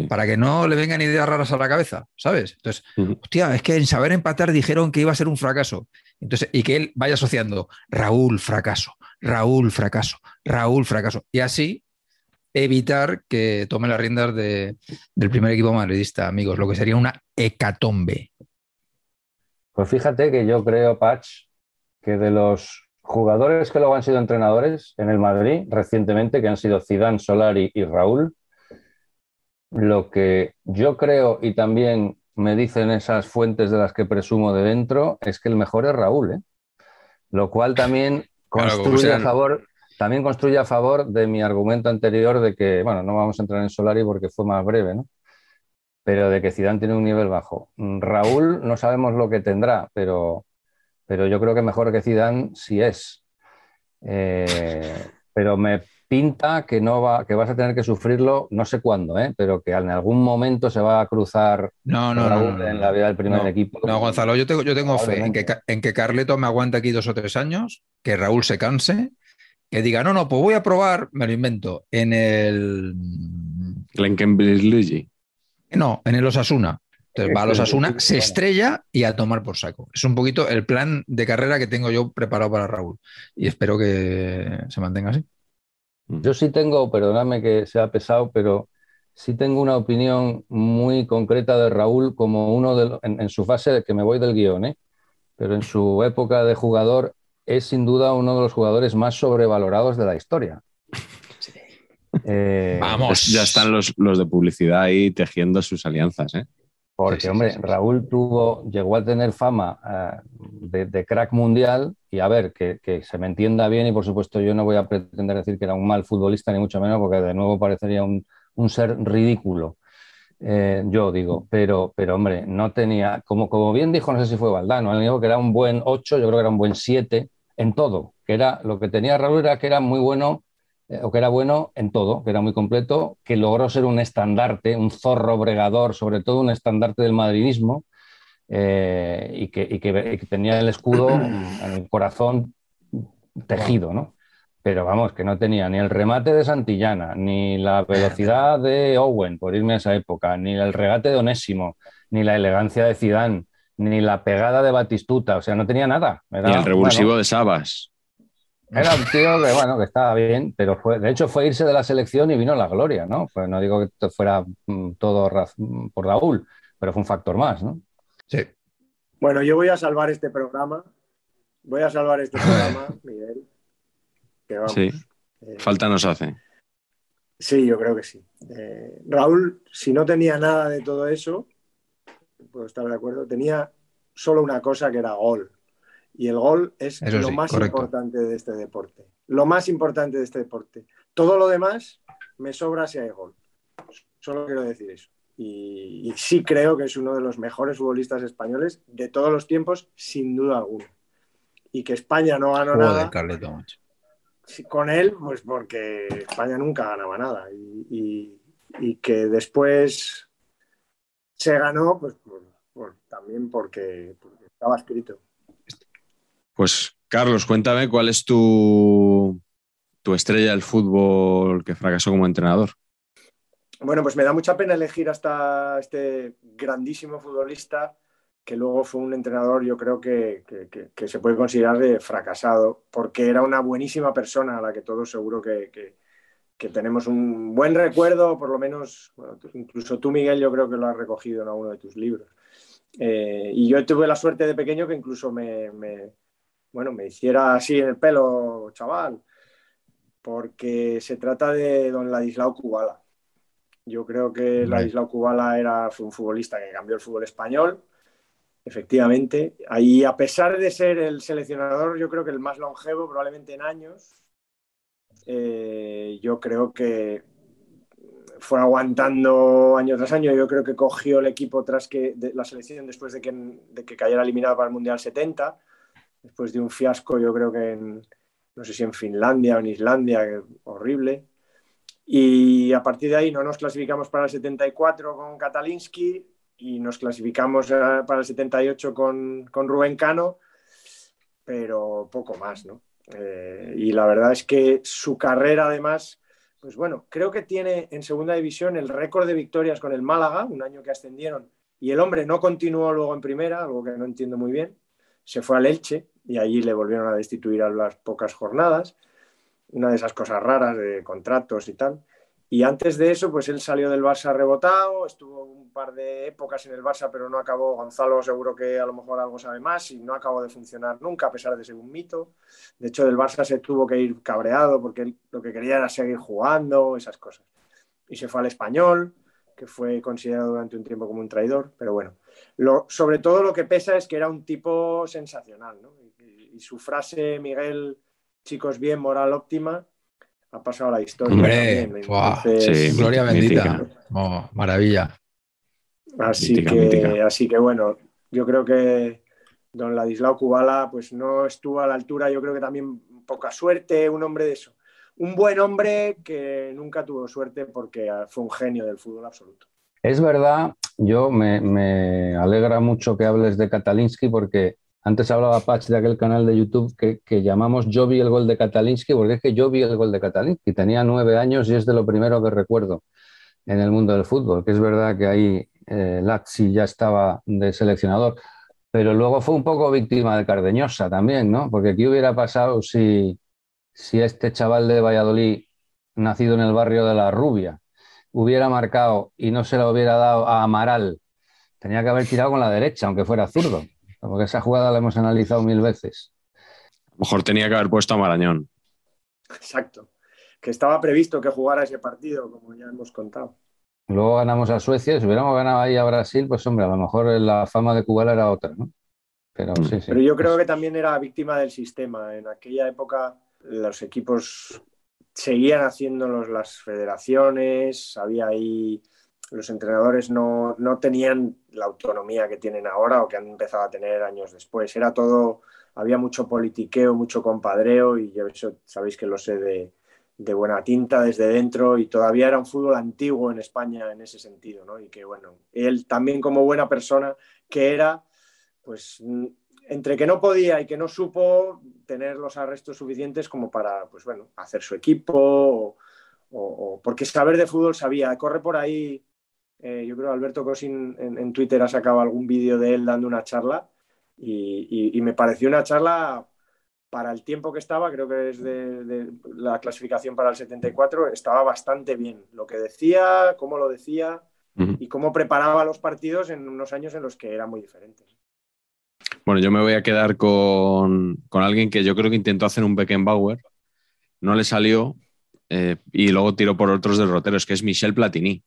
para que no le vengan ideas raras a la cabeza, ¿sabes? Entonces, hostia, es que en saber empatar dijeron que iba a ser un fracaso. Entonces, y que él vaya asociando Raúl fracaso, Raúl fracaso, Raúl fracaso. Y así evitar que tome las riendas del primer equipo madridista, amigos, lo que sería una hecatombe. Pues fíjate que yo creo, Patch, que de los jugadores que luego han sido entrenadores en el Madrid recientemente, que han sido Zidane, Solari y Raúl, lo que yo creo y también me dicen esas fuentes de las que presumo de dentro, es que el mejor es Raúl, ¿eh? Lo cual también construye a favor, también construye a favor de mi argumento anterior de que, bueno, no vamos a entrar en Solari porque fue más breve, ¿no? Pero de que Zidane tiene un nivel bajo. Raúl no sabemos lo que tendrá, pero, pero yo creo que mejor que Zidane sí es. Eh, pero me pinta que no va, que vas a tener que sufrirlo, no sé cuándo, ¿eh? pero que en algún momento se va a cruzar no, no, no, en la vida del primer equipo. No, Gonzalo, yo tengo, yo tengo fe en que, en que Carleto me aguante aquí dos o tres años, que Raúl se canse, que diga, no, no, pues voy a probar, me lo invento, en el. No, en el Osasuna. Entonces va a los Asuna, se estrella y a tomar por saco. Es un poquito el plan de carrera que tengo yo preparado para Raúl. Y espero que se mantenga así. Yo sí tengo, perdóname que sea pesado, pero sí tengo una opinión muy concreta de Raúl como uno de en, su fase de que me voy del guion, ¿eh? pero en su época de jugador es sin duda uno de los jugadores más sobrevalorados de la historia. Eh, Vamos. Ya están los, los, de publicidad ahí tejiendo sus alianzas. ¿eh? Porque, hombre, Raúl tuvo, llegó a tener fama eh, de, crack mundial y a ver, que, se me entienda bien y por supuesto yo no voy a pretender decir que era un mal futbolista ni mucho menos porque de nuevo parecería un, ser ridículo. Eh, yo digo, pero, pero hombre, no tenía, como, como bien dijo, no sé si fue Valdano, él dijo que era un buen 8, yo creo que era un buen 7 en todo, que era lo que tenía Raúl era que era muy bueno eh, o que era bueno en todo, que era muy completo, que logró ser un estandarte, un zorro bregador, sobre todo un estandarte del madridismo, eh, y, que, tenía el escudo en el corazón tejido, ¿no? Pero vamos, que no tenía ni el remate de Santillana, ni la velocidad de Owen, por irme a esa época, ni el regate de Onésimo, ni la elegancia de Zidane, ni la pegada de Batistuta, o sea, no tenía nada. ni el revulsivo de Sabas. Era un tío que, bueno, que estaba bien, pero fue, de hecho fue irse de la selección y vino la gloria, ¿no? Pues no digo que fuera mm, todo por Raúl, pero fue un factor más, ¿no? Sí. Bueno, yo voy a salvar este programa. Voy a salvar este programa, Miguel. sí. Eh, Falta nos hace. Sí, yo creo que sí. Eh, Raúl, si no tenía nada de todo eso, puedo estar de acuerdo, tenía solo una cosa que era gol Y el gol es Eso lo sí, más correcto. importante de este deporte. Lo más importante de este deporte. Todo lo demás me sobra si hay gol. Solo quiero decir eso. Y, y sí creo que es uno de los mejores futbolistas españoles de todos los tiempos, sin duda alguna. Y que España no ganó Joder, nada con él, pues porque España nunca ganaba nada. Y, y- y que después se ganó, pues, por- por- también porque, porque estaba escrito. Pues, Carlos, cuéntame cuál es tu, tu estrella del fútbol que fracasó como entrenador. Bueno, pues me da mucha pena elegir hasta este grandísimo futbolista que luego fue un entrenador, yo creo que, que- que- que se puede considerar de fracasado, porque era una buenísima persona a la que todos seguro que, tenemos un buen recuerdo, por lo menos, bueno, incluso tú, Miguel, yo creo que lo has recogido en alguno de tus libros. Eh, y yo tuve la suerte de pequeño que incluso me, me- bueno, me hiciera así en el pelo, chaval, porque se trata de don Ladislao Kubala. Yo creo que. Ladislao Kubala era, fue un futbolista que cambió el fútbol español, efectivamente. Ahí, a pesar de ser el seleccionador, yo creo que el más longevo, probablemente en años, eh, yo creo que fue aguantando año tras año. Yo creo que cogió el equipo tras que de la selección después de que, de que cayera eliminado para el Mundial 70, después de un fiasco, yo creo que en, no sé si en Finlandia o en Islandia, horrible. Y a partir de ahí no nos clasificamos para el 74 con Katalinsky y nos clasificamos eh, para el 78 con, con Rubén Cano, pero poco más, ¿no? Eh, y la verdad es que su carrera, además, pues bueno, creo que tiene en segunda división el récord de victorias con el Málaga, un año que ascendieron, y el hombre no continuó luego en primera, algo que no entiendo muy bien. Se fue al Elche y allí le volvieron a destituir a las pocas jornadas. Una de esas cosas raras de contratos y tal. Y antes de eso, pues él salió del Barça rebotado, estuvo un par de épocas en el Barça, pero no acabó. Gonzalo seguro que a lo mejor algo sabe más y no acabó de funcionar nunca, a pesar de ser un mito. De hecho, del Barça se tuvo que ir cabreado porque lo que quería era seguir jugando, esas cosas. Y se fue al español, que fue considerado durante un tiempo como un traidor, pero bueno. Sobre todo lo que pesa es que era un tipo sensacional, ¿no? Y su frase, Miguel, chicos bien, moral óptima, ha pasado a la historia. Hombre, también. Entonces, Sí, Gloria bendita. Oh, maravilla. Así Mítica, que, mítica. así que bueno, yo creo que don Ladislao Kubala pues no estuvo a la altura, yo creo que también poca suerte, un hombre de eso. Un buen hombre que nunca tuvo suerte porque fue un genio del fútbol absoluto. Es verdad, yo me, me alegra mucho que hables de Katalinsky porque antes hablaba Patch de aquel canal de YouTube que, llamamos Yo vi el gol de Katalinsky porque es que yo vi el gol de Katalinsky. Tenía nueve años y es de lo primero que recuerdo en el mundo del fútbol, que es verdad que ahí eh, Lazzi ya estaba de seleccionador, pero luego fue un poco víctima de Cardeñosa también, ¿no? Porque ¿qué hubiera pasado si, si este chaval de Valladolid, nacido en el barrio de La Rubia, hubiera marcado y no se la hubiera dado a Amaral? Tenía que haber tirado con la derecha, aunque fuera zurdo, porque esa jugada la hemos analizado mil veces. A lo mejor tenía que haber puesto a Marañón. Exacto. Que estaba previsto que jugara ese partido, como ya hemos contado. Luego ganamos a Suecia, si hubiéramos ganado ahí a Brasil, pues hombre, a lo mejor la fama de Kubala era otra, ¿no? Pero Mm. sí, sí. Pero yo creo que también era víctima del sistema. En aquella época los equipos seguían haciéndolos las federaciones, había ahí los entrenadores no, no tenían la autonomía que tienen ahora o que han empezado a tener años después. Era todo, había mucho politiqueo, mucho compadreo y yo sabéis que lo sé de, buena tinta desde dentro y todavía era un fútbol antiguo en España en ese sentido, ¿no? Y que bueno, él también como buena persona que era, pues entre que no podía y que no supo tener los arrestos suficientes como para, pues bueno, hacer su equipo o porque saber de fútbol sabía, corre por ahí, eh, yo creo Alberto Cosin en, en, Twitter ha sacado algún vídeo de él dando una charla y, y, y, me pareció una charla para el tiempo que estaba, creo que es de, de, la clasificación para el 74, estaba bastante bien. Lo que decía, cómo lo decía uh -huh. y cómo preparaba los partidos en unos años en los que eran muy diferentes. Bueno, yo me voy a quedar con, con alguien que yo creo que intentó hacer un Beckenbauer, no le salió eh, y luego tiró por otros derroteros, que es Michel Platini,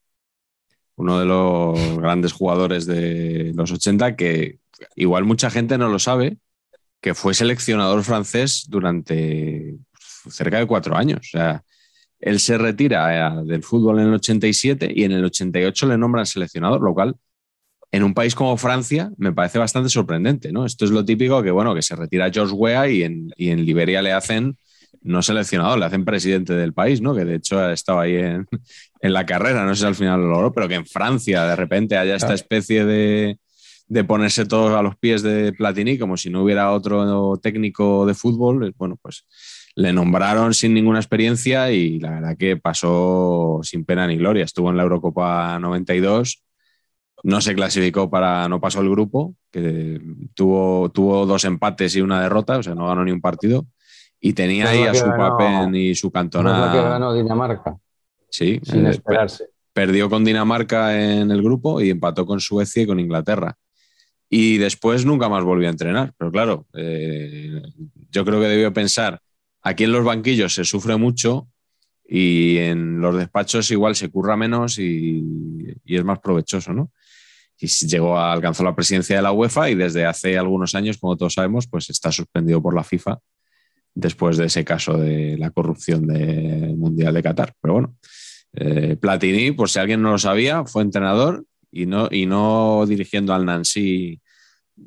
uno de los grandes jugadores de los 80 que igual mucha gente no lo sabe, que fue seleccionador francés durante cerca de cuatro años. O sea, él se retira eh, del fútbol en el 87 y en el 88 le nombran seleccionador, lo cual en un país como Francia me parece bastante sorprendente, ¿no? Esto es lo típico que, bueno, que se retira George Weah y en, y en Liberia le hacen no seleccionador, le hacen presidente del país, ¿no? Que de hecho ha estado ahí en, en la carrera, no sé si al final lo logró, pero que en Francia de repente haya esta especie de, de ponerse todos a los pies de Platini, como si no hubiera otro técnico de fútbol, bueno, pues le nombraron sin ninguna experiencia y la verdad que pasó sin pena ni gloria. Estuvo en la Eurocopa 92, no se clasificó para, no pasó el grupo, que tuvo, tuvo dos empates y una derrota, o sea, no ganó ni un partido. Y tenía ahí a su papel y su cantona. que ganó Dinamarca. Sí, sin eh, esperarse. Perdió con Dinamarca en el grupo y empató con Suecia y con Inglaterra. Y después nunca más volvió a entrenar. Pero claro, eh, yo creo que debió pensar Aquí en los banquillos se sufre mucho y en los despachos igual se curra menos y, es más provechoso, ¿no? Y llegó a, alcanzó la presidencia de la UEFA y desde hace algunos años, como todos sabemos, pues está suspendido por la FIFA después de ese caso de la corrupción del Mundial de Qatar. Pero bueno, eh, Platini, por si alguien no lo sabía, fue entrenador y no, y no dirigiendo al Nancy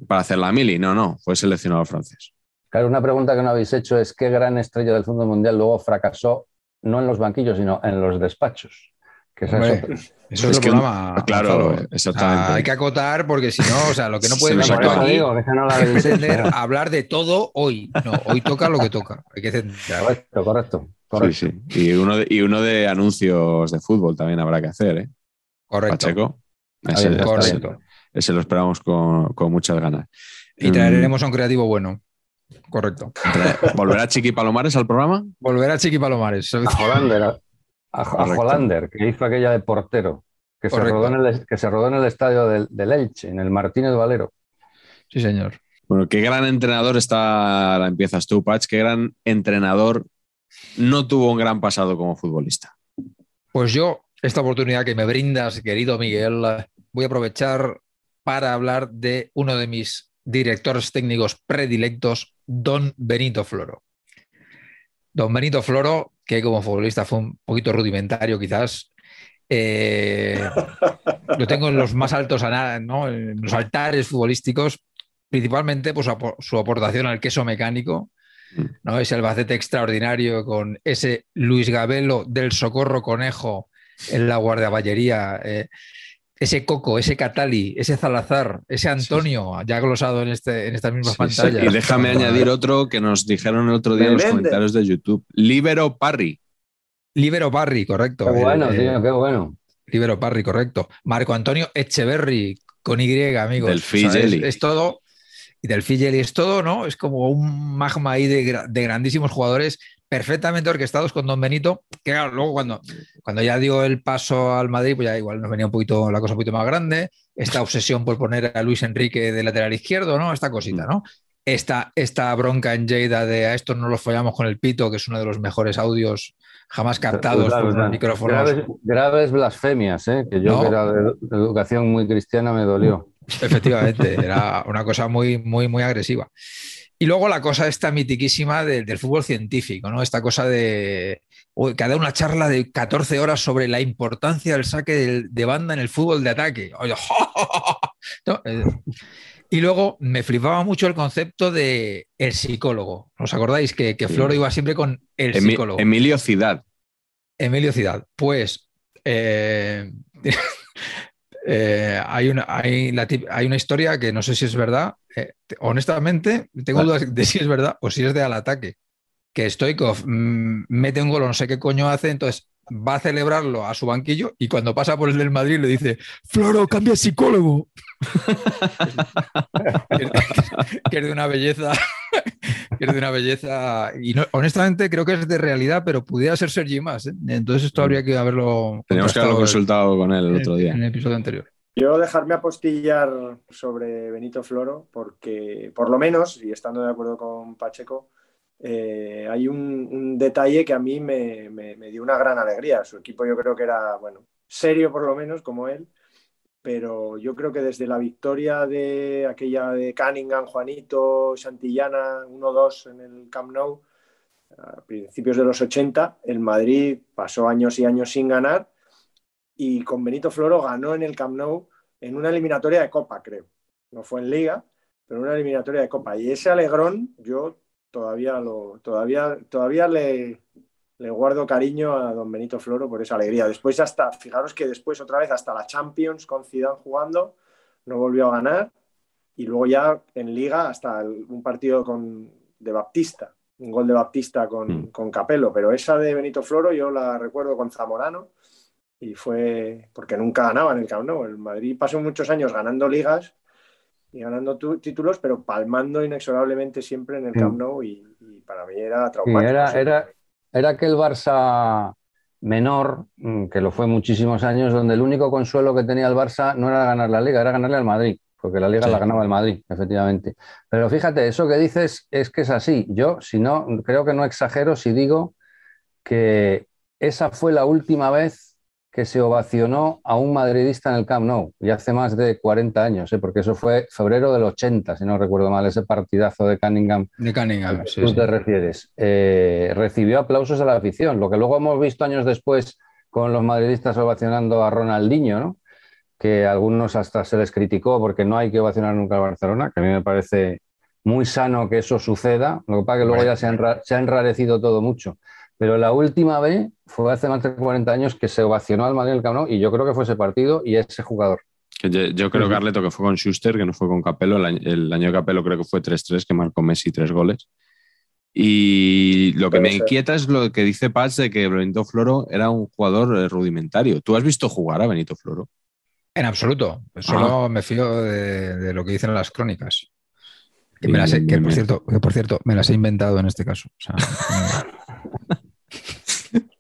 para hacer la mili, no, no, fue seleccionador francés. Claro, una pregunta que no habéis hecho es qué gran estrella del fútbol mundial luego fracasó no en los banquillos, sino en los despachos. Que Hombre, eso es, que, programa. Claro, exactamente. hay que acotar porque si no, o sea, lo que no puede nos aquí hecho. hablar de todo hoy. No, hoy toca lo que toca. Hay que. Correcto, correcto. correcto. Sí, sí. Y uno, de, y uno de anuncios de fútbol también habrá que hacer, ¿eh? Correcto. Pacheco. Ese. Correcto. ese lo esperamos con, con muchas ganas. Y traeremos a un creativo bueno. Correcto. ¿Volverá Chiqui Palomares al programa? Volver a Chiqui Palomares. A a. Hollander, que hizo aquella de portero, que, se rodó, en el, que se rodó en el estadio del, del Elche, en el Martínez Valero. Sí, señor. Bueno, qué gran entrenador está, la empiezas tú, Pach, qué gran entrenador no tuvo un gran pasado como futbolista. Pues yo, esta oportunidad que me brindas, querido Miguel, voy a aprovechar para hablar de uno de mis directores técnicos predilectos, don Benito Floro. Don Benito Floro, que como futbolista fue un poquito rudimentario quizás, eh, lo tengo en los más altos, ¿no? en los altares futbolísticos, principalmente pues, su apo- su aportación al queso mecánico, ¿no? ese Albacete extraordinario con ese Luis Gabelo del Socorro Conejo en la guardaballería, eh, ese Coco, ese Catali, ese Salazar, ese Antonio, ya glosado en, este, en estas mismas Sí, sí. pantallas. Y déjame añadir otro que nos dijeron el otro día en los comentarios de YouTube. Libero Parry. Libero Parry, correcto. Qué El, bueno, eh, tío, qué bueno. Libero Parry, correcto. Marco Antonio Echeverry, con Y, amigos. Del O sea, es, Figeli. es todo. Y del Figeli es todo, ¿no? Es como un magma ahí de, de grandísimos jugadores perfectamente orquestados con Don Benito, que claro, luego cuando, cuando ya dio el paso al Madrid, pues ya igual nos venía un poquito la cosa un poquito más grande, esta obsesión por poner a Luis Enrique de lateral izquierdo, ¿no? Esta cosita, ¿no? Esta, esta bronca en Lleida de a estos no los follamos con el pito, que es uno de los mejores audios jamás captados por los micrófonos. Graves, graves blasfemias, ¿eh? que yo No. que era de educación muy cristiana me dolió. Efectivamente, era una cosa muy, muy, muy agresiva. Y luego la cosa esta mitiquísima de- del fútbol científico, ¿no? Esta cosa de que ha dado una charla de 14 horas sobre la importancia del saque de, de banda en el fútbol de ataque. Eh, Y luego me flipaba mucho el concepto de el psicólogo. ¿Os acordáis que, que. Floro iba siempre con el Emi- psicólogo? Emilio Ciudad. Emilio Ciudad. Pues eh, eh, hay, una, hay, la tip- hay una historia que no sé si es verdad. Eh, te- honestamente, tengo Vale. dudas de si es verdad o si es de al ataque. Que Stoikov mm, mete un gol, no sé qué coño hace, entonces va a celebrarlo a su banquillo y cuando pasa por el del Madrid le dice: Floro, cambia psicólogo. que, es de una belleza. que es de una belleza. Y no- honestamente creo que es de realidad, pero pudiera ser Sergi más. ¿eh? Entonces esto habría que haberlo. Teníamos que haberlo consultado con él el otro día. En el episodio anterior. Yo dejarme apostillar sobre Benito Floro, porque por lo menos, y estando de acuerdo con Pacheco, eh, hay un, detalle que a mí me dio una gran alegría. Su equipo yo creo que era, bueno, serio por lo menos, como él, pero yo creo que desde la victoria de aquella de Cunningham, Juanito, Santillana, 1-2 en el Camp Nou, a principios de los 80, el Madrid pasó años y años sin ganar y con Benito Floro ganó en el Camp Nou en una eliminatoria de Copa, creo. No fue en Liga, pero en una eliminatoria de Copa. Y ese alegrón yo todavía, lo, todavía, todavía le, le guardo cariño a don Benito Floro por esa alegría. Después hasta, fijaros que después otra vez hasta la Champions con Zidane jugando, no volvió a ganar y luego ya en Liga hasta un partido con, de Baptista, un gol de Baptista con, mm. con Capello, pero esa de Benito Floro yo la recuerdo con Zamorano y fue porque nunca ganaba en el Camp Nou. El Madrid pasó muchos años ganando ligas y ganando títulos, pero palmando inexorablemente siempre en el Camp mm. Nou y, para mí era traumático. era, era aquel Barça menor, mm, que lo fue muchísimos años, donde el único consuelo que tenía el Barça no era ganar la liga, era ganarle al Madrid, porque la liga la ganaba el Madrid, efectivamente. Pero fíjate, eso que dices es que es así. Yo, si no, creo que no exagero si digo que esa fue la última vez que se ovacionó a un madridista en el Camp Nou, y hace más de 40 años, ¿eh? porque eso fue febrero del 80, si no recuerdo mal, ese partidazo de Cunningham. De Cunningham, sí, tú te refieres. Eh, recibió aplausos de la afición, lo que luego hemos visto años después con los madridistas ovacionando a Ronaldinho, ¿no? que a algunos hasta se les criticó porque no hay que ovacionar nunca a Barcelona, que a mí me parece muy sano que eso suceda, lo que pasa es que luego ya se ha enrarecido todo mucho. Pero la última vez fue hace más de 40 años que se ovacionó al Madrid el Camp y yo creo que fue ese partido y ese jugador. yo, creo, Carleto, que fue con Schuster, que no fue con Capello. El año, de Capello creo que fue 3-3, que marcó Messi tres goles. Y lo que me inquieta es lo que dice Paz de que Benito Floro era un jugador eh, rudimentario. ¿Tú has visto jugar a Benito Floro? En absoluto. Solo ah. me fío de, lo que dicen las crónicas. Que, por, cierto, que por cierto, me las he inventado en este caso. O sea,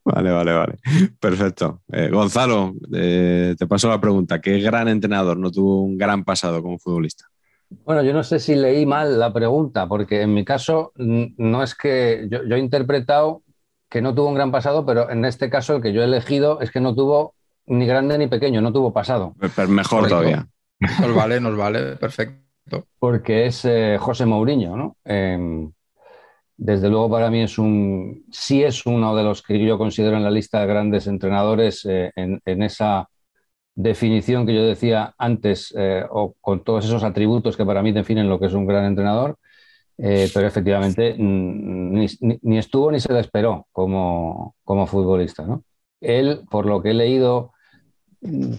Vale, vale, vale. Perfecto. Eh, Gonzalo, eh, te paso la pregunta. ¿Qué gran entrenador no tuvo un gran pasado como futbolista? Bueno, yo no sé si leí mal la pregunta, porque en mi caso no es que yo, he interpretado que no tuvo un gran pasado, pero en este caso el que yo he elegido es que no tuvo ni grande ni pequeño, no tuvo pasado. Pero mejor todavía. Nos vale, nos vale, perfecto. Porque es eh, José Mourinho, ¿no? Desde luego para mí es un, sí es uno de los que yo considero en la lista de grandes entrenadores eh, en, esa definición que yo decía antes, eh, o con todos esos atributos que para mí definen lo que es un gran entrenador, eh, pero efectivamente ni, ni, estuvo ni se le esperó como, como futbolista. ¿no? Él, por lo que he leído,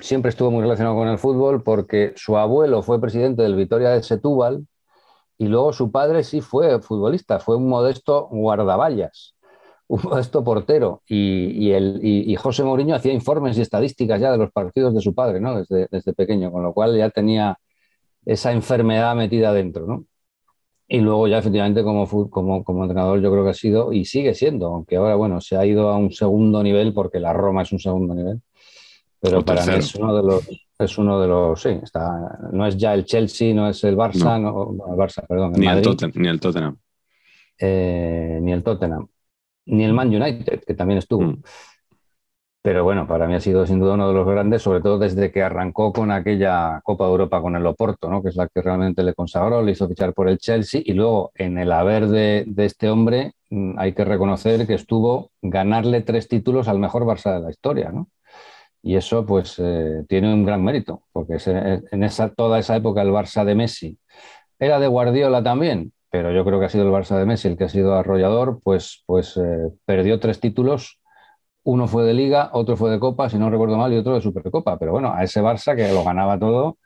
siempre estuvo muy relacionado con el fútbol porque su abuelo fue presidente del Vitoria de Setúbal, y luego su padre sí fue futbolista, fue un modesto guardaballas, un modesto portero. Y, el, y, José Mourinho hacía informes y estadísticas ya de los partidos de su padre, ¿no? Desde, desde pequeño, con lo cual ya tenía esa enfermedad metida dentro, ¿no? Y luego ya efectivamente como, como, como, entrenador yo creo que ha sido y sigue siendo, aunque ahora bueno, se ha ido a un segundo nivel porque la Roma es un segundo nivel, pero para mí es uno de los es uno de los, sí, está, no es ya el Chelsea, no es el Barça, no. el Barça, perdón. ni, el ni, el Tottenham. Eh, ni el Tottenham. Ni el Man United, que también estuvo. Mm. Pero bueno, para mí ha sido sin duda uno de los grandes, sobre todo desde que arrancó con aquella Copa de Europa con el Oporto, ¿no? que es la que realmente le consagró, le hizo fichar por el Chelsea y luego en el haber de, de este hombre mm, hay que reconocer que estuvo ganarle tres títulos al mejor Barça de la historia. ¿no? Y eso pues eh, tiene un gran mérito, porque en esa, toda esa época el Barça de Messi era de Guardiola también, pero yo creo que ha sido el Barça de Messi el que ha sido arrollador, pues, pues eh, perdió tres títulos, uno fue de Liga, otro fue de Copa, si no recuerdo mal, y otro de Supercopa, pero bueno, a ese Barça que lo ganaba todo,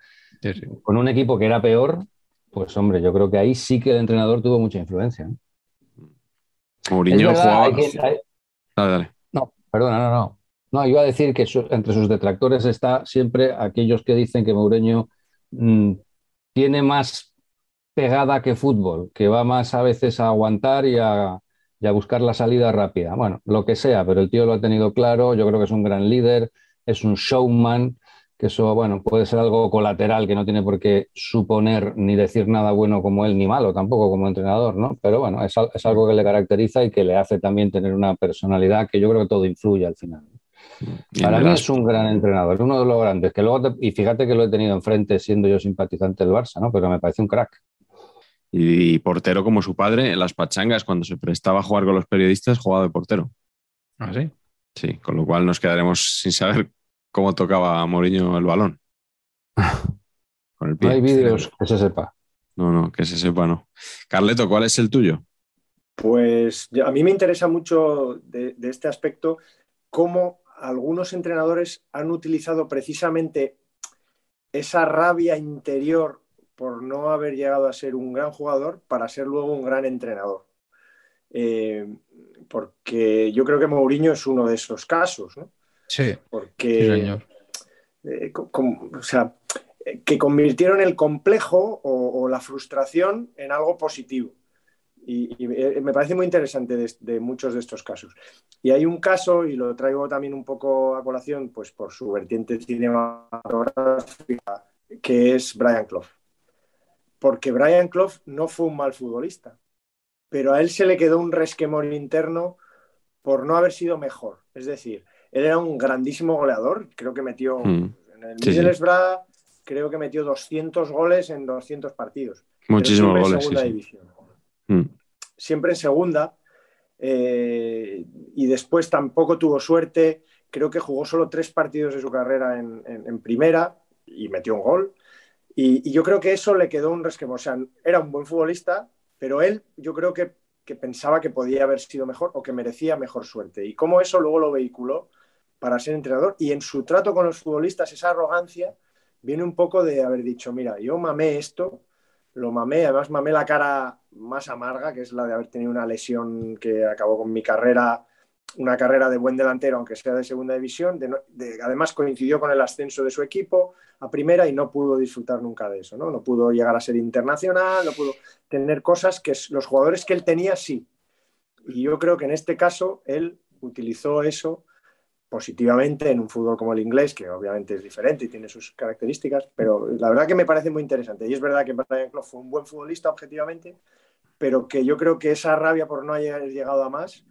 con un equipo que era peor, pues hombre, yo creo que ahí sí que el entrenador tuvo mucha influencia. Mourinho jugaba... No, perdona, no, no. No, iba a decir que entre sus detractores está siempre aquellos que dicen que Mourinho mm, tiene más pegada que fútbol, que va más a veces a aguantar y a, buscar la salida rápida. Bueno, lo que sea, pero el tío lo ha tenido claro, yo creo que es un gran líder, es un showman, que eso, bueno, puede ser algo colateral que no tiene por qué suponer ni decir nada bueno como él, ni malo tampoco como entrenador, ¿no? Pero bueno, es, es algo que le caracteriza y que le hace también tener una personalidad que yo creo que todo influye al final. Para mí es un gran entrenador, uno de los grandes. Que luego te- y fíjate que lo he tenido enfrente siendo yo simpatizante del Barça, ¿no? Pero me parece un crack. y portero como su padre en las pachangas, cuando se prestaba a jugar con los periodistas, jugaba de portero. ¿Ah, sí? Sí, con lo cual nos quedaremos sin saber cómo tocaba a Mourinho el balón. Con el pie. No hay vídeos que se sepa. No, no, que se sepa, no. Carleto, ¿cuál es el tuyo? Pues a mí me interesa mucho de, de este aspecto cómo algunos entrenadores han utilizado precisamente esa rabia interior por no haber llegado a ser un gran jugador para ser luego un gran entrenador. Eh, porque yo creo que Mourinho es uno de esos casos, ¿no? Sí, Porque sí, señor. eh, o sea, eh, que convirtieron el complejo o, o la frustración en algo positivo. Y, y, eh, me parece muy interesante de, de muchos de estos casos. Y hay un caso, y lo traigo también un poco a colación, pues por su vertiente cinematográfica, que es Brian Clough. Porque Brian Clough no fue un mal futbolista, pero a él se le quedó un resquemor interno por no haber sido mejor. Es decir, él era un grandísimo goleador, creo que metió Mm. en el Sí, sí. Middlesbrough, creo que metió 200 goles en 200 partidos. Muchísimos en goles. sí, segunda sí. división. Siempre en segunda. eh, y después tampoco tuvo suerte. Creo que jugó solo tres partidos de su carrera en, primera y metió un gol. Y, yo creo que eso le quedó un resquemor. O sea, era un buen futbolista, pero él yo creo que, que pensaba que podía haber sido mejor o que merecía mejor suerte. Y cómo eso luego lo vehiculó para ser entrenador. Y en su trato con los futbolistas, esa arrogancia viene un poco de haber dicho, mira, yo mamé esto, lo mamé, además mamé la cara más amarga, que es la de haber tenido una lesión que acabó con mi carrera, una carrera de buen delantero, aunque sea de segunda división. de de- además coincidió con el ascenso de su equipo a primera y no pudo disfrutar nunca de eso, ¿no? No pudo llegar a ser internacional, no pudo tener cosas que los jugadores que él tenía sí. Y yo creo que en este caso él utilizó eso positivamente en un fútbol como el inglés, que obviamente es diferente y tiene sus características, pero la verdad que me parece muy interesante. Y es verdad que Brian Clough fue un buen futbolista objetivamente, pero que yo creo que esa rabia por no haber llegado a más,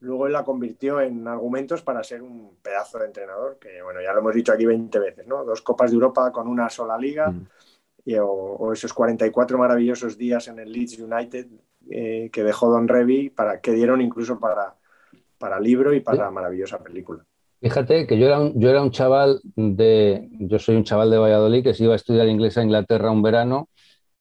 luego él la convirtió en argumentos para ser un pedazo de entrenador, que bueno, ya lo hemos dicho aquí 20 veces, ¿no? Dos Copas de Europa con una sola liga, Mm. y, o, o esos 44 maravillosos días en el Leeds United eh, que dejó Don Revy, para, que dieron incluso para, para libro y para maravillosa película. Fíjate que yo era, un, yo era un chaval de. Yo soy un chaval de Valladolid que se iba a estudiar inglés a Inglaterra un verano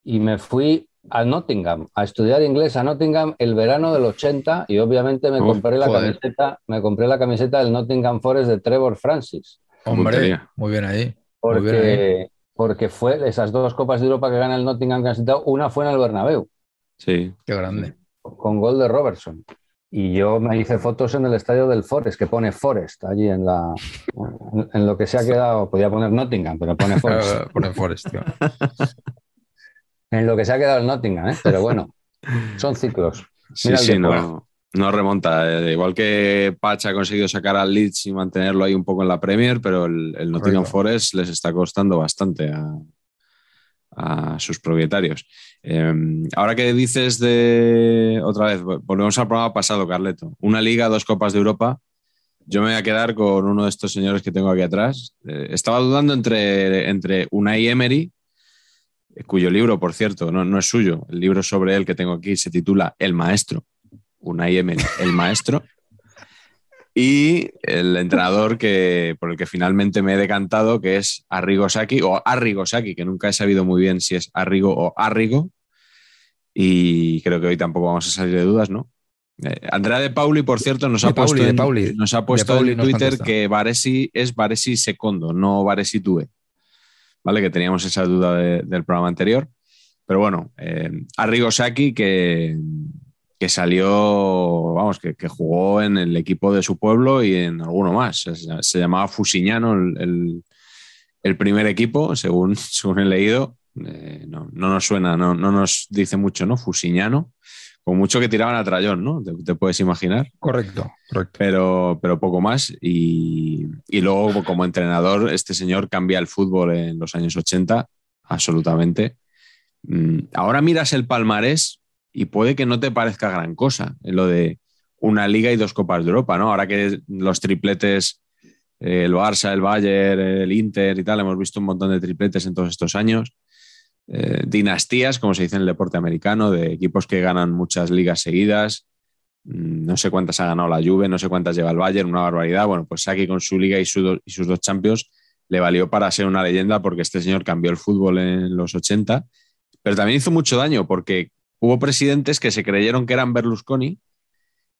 y me fui a Nottingham a estudiar inglés a Nottingham el verano del 80 y obviamente me Uf, compré la joder. camiseta, me compré la camiseta del Nottingham Forest de Trevor Francis. Hombre, muy bien ahí. Muy bien ahí. Porque, porque fue esas dos copas de Europa que gana el Nottingham que han citado, una fue en el Bernabéu Sí. Qué grande. con gol de Robertson. Y yo me hice fotos en el estadio del Forest, que pone Forest allí en la en, en lo que se ha quedado, podía poner Nottingham, pero pone Forest. Pone Forest, tío. En lo que se ha quedado el Nottingham, ¿eh? pero bueno, son ciclos. Sí, Mira sí, no, no remonta. Eh, Igual que Patch ha conseguido sacar al Leeds y mantenerlo ahí un poco en la Premier, pero el, el Nottingham Correcto. Forest les está costando bastante a, a sus propietarios. Eh, ahora que dices de, otra vez, volvemos al programa pasado, Carleto, una liga, dos copas de Europa. Yo me voy a quedar con uno de estos señores que tengo aquí atrás. Eh, estaba dudando entre, entre Unai Emery, cuyo libro, por cierto, no, no es suyo. El libro sobre él que tengo aquí se titula El Maestro. Unai Emery, el maestro. Y el entrenador que, por el que finalmente me he decantado, que es Arrigo Saki, o Arrigo Saki, que nunca he sabido muy bien si es Arrigo o Arrigo. Y creo que hoy tampoco vamos a salir de dudas, ¿no? Eh, Andrea de Pauli, por cierto, nos De ha Pauli, puesto, de en, Pauli. nos ha puesto en Twitter que Varesi es Varesi Secondo, no Varesi Tue. ¿Vale? Que teníamos esa duda de- del programa anterior. Pero bueno, eh, Arrigo Saki, que, que salió, vamos, que, que jugó en el equipo de su pueblo y en alguno más. Se, se llamaba Fusiñano el, el- el primer equipo, según, según he leído. Eh, no, no nos suena, no, no nos dice mucho, ¿no? Fusiñano. Con mucho que tiraban a Trayón, ¿no? Te, te puedes imaginar Correcto, correcto. pero, pero poco más. Y, y luego, como entrenador, este señor cambia el fútbol en los años 80, absolutamente. Mm, Ahora miras el palmarés y puede que no te parezca gran cosa en lo de una liga y dos copas de Europa, ¿no? Ahora que los tripletes el Barça, el Bayern, el Inter y tal, hemos visto un montón de tripletes en todos estos años. Eh, dinastías, como se dice en el deporte americano, de equipos que ganan muchas ligas seguidas. Mm, no sé cuántas ha ganado la Juve, no sé cuántas lleva el Bayern, una barbaridad. Bueno, pues aquí con su liga y, y sus dos champions le valió para ser una leyenda porque este señor cambió el fútbol en los 80, pero también hizo mucho daño porque hubo presidentes que se creyeron que eran Berlusconi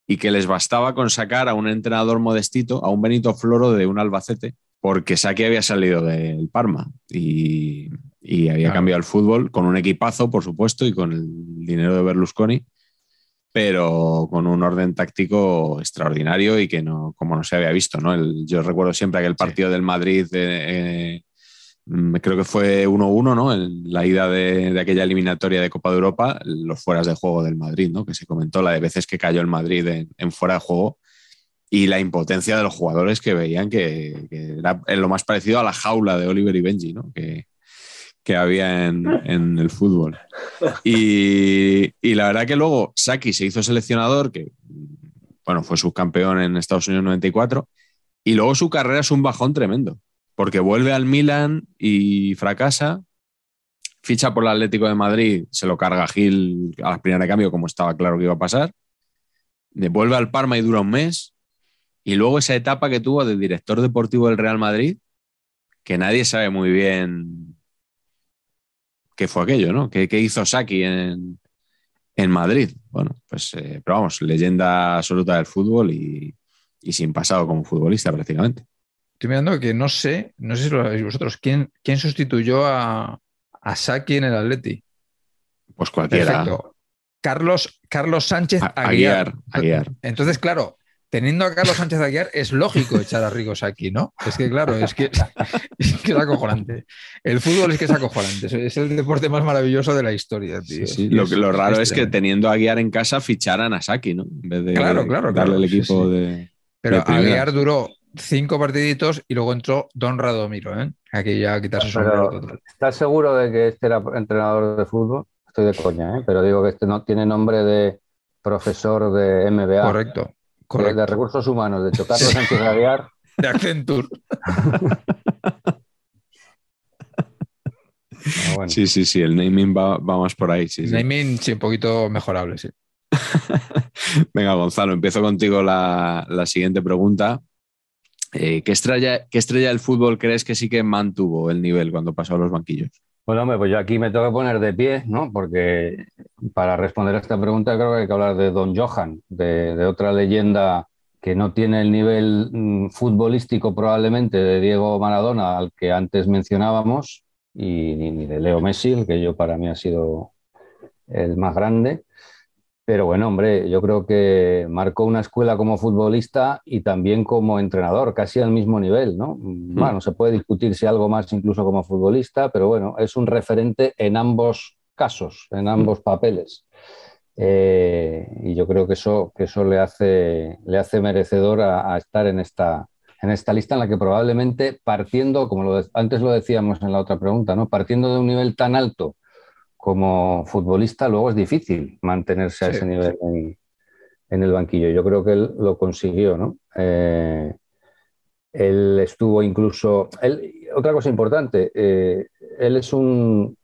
y que les bastaba con sacar a un entrenador modestito, a un Benito Floro de un Albacete, porque Saki había salido del Parma y, había cambiado el fútbol con un equipazo, por supuesto, y con el dinero de Berlusconi, pero con un orden táctico extraordinario y que no, como no se había visto. ¿no? yo recuerdo siempre aquel partido del Madrid eh, Mm, creo que fue 1-1, ¿no? En la ida de, aquella eliminatoria de Copa de Europa, los fueras de juego del Madrid, ¿no? Que se comentó la de veces que cayó el Madrid en, fuera de juego y la impotencia de los jugadores que veían que, era lo más parecido a la jaula de Oliver y Benji, ¿no? Que, que había en, el fútbol. Y, y, la verdad que luego Saki se hizo seleccionador, que bueno, fue subcampeón en Estados Unidos 94, y luego su carrera es un bajón tremendo porque vuelve al Milan y fracasa, ficha por el Atlético de Madrid, se lo carga Gil a la primera de cambio, como estaba claro que iba a pasar, vuelve al Parma y dura un mes, y luego esa etapa que tuvo de director deportivo del Real Madrid, que nadie sabe muy bien qué fue aquello, ¿no? ¿Qué, hizo Saki en, Madrid? Bueno, pues, eh, pero vamos, leyenda absoluta del fútbol y sin pasado como futbolista prácticamente. Estoy mirando que no sé, no sé si lo sabéis vosotros, ¿quién, quién sustituyó a, a Saki en el Atleti? Pues cualquiera. Perfecto. Carlos, Carlos Sánchez Aguiar. Aguiar. Entonces, claro, teniendo a Carlos Sánchez Aguiar, es lógico echar a Rigo Saki, ¿no? Es que, claro, es que, es que es acojonante. El fútbol es que es acojonante. Es el deporte más maravilloso de la historia, tío. lo, lo, raro es, que teniendo a Aguiar en casa ficharan a Saki, ¿no? En vez de claro, claro, darle el equipo de. Pero Aguiar duró cinco partiditos y luego entró Don Radomiro, ¿eh? Aquí ya quitarse su ¿Estás seguro de que este era entrenador de fútbol? Estoy de coña, ¿eh? Pero digo que este no tiene nombre de profesor de MBA. Correcto. correcto. De, recursos humanos, de Carlos Sánchez Aguiar. De Accenture. Sí, sí, sí, el naming va, más por ahí. Sí, naming, sí, un poquito mejorable, sí. Venga, Gonzalo, empiezo contigo la, la siguiente pregunta. Eh, ¿qué, estrella, ¿Qué estrella del fútbol crees que sí que mantuvo el nivel cuando pasó a los banquillos? Bueno, hombre, pues yo aquí me tengo que poner de pie, ¿no? Porque para responder a esta pregunta creo que hay que hablar de Don Johan, de, otra leyenda que no tiene el nivel mm, futbolístico probablemente de Diego Maradona al que antes mencionábamos y ni, de Leo Messi, el que yo para mí ha sido el más grande, pero bueno, hombre, yo creo que marcó una escuela como futbolista y también como entrenador, casi al mismo nivel, ¿no? Mm. Bueno, se puede discutir si algo más incluso como futbolista, pero bueno, es un referente en ambos casos, en ambos papeles. Eh, y yo creo que eso, que eso le, hace, le hace merecedor a, estar en esta, en esta lista en la que probablemente partiendo, como lo antes lo decíamos en la otra pregunta, ¿no? partiendo de un nivel tan alto como futbolista luego es difícil mantenerse a ese nivel en, el banquillo. Yo creo que él lo consiguió, ¿no? Eh, él estuvo incluso... otra cosa importante, eh, él es un,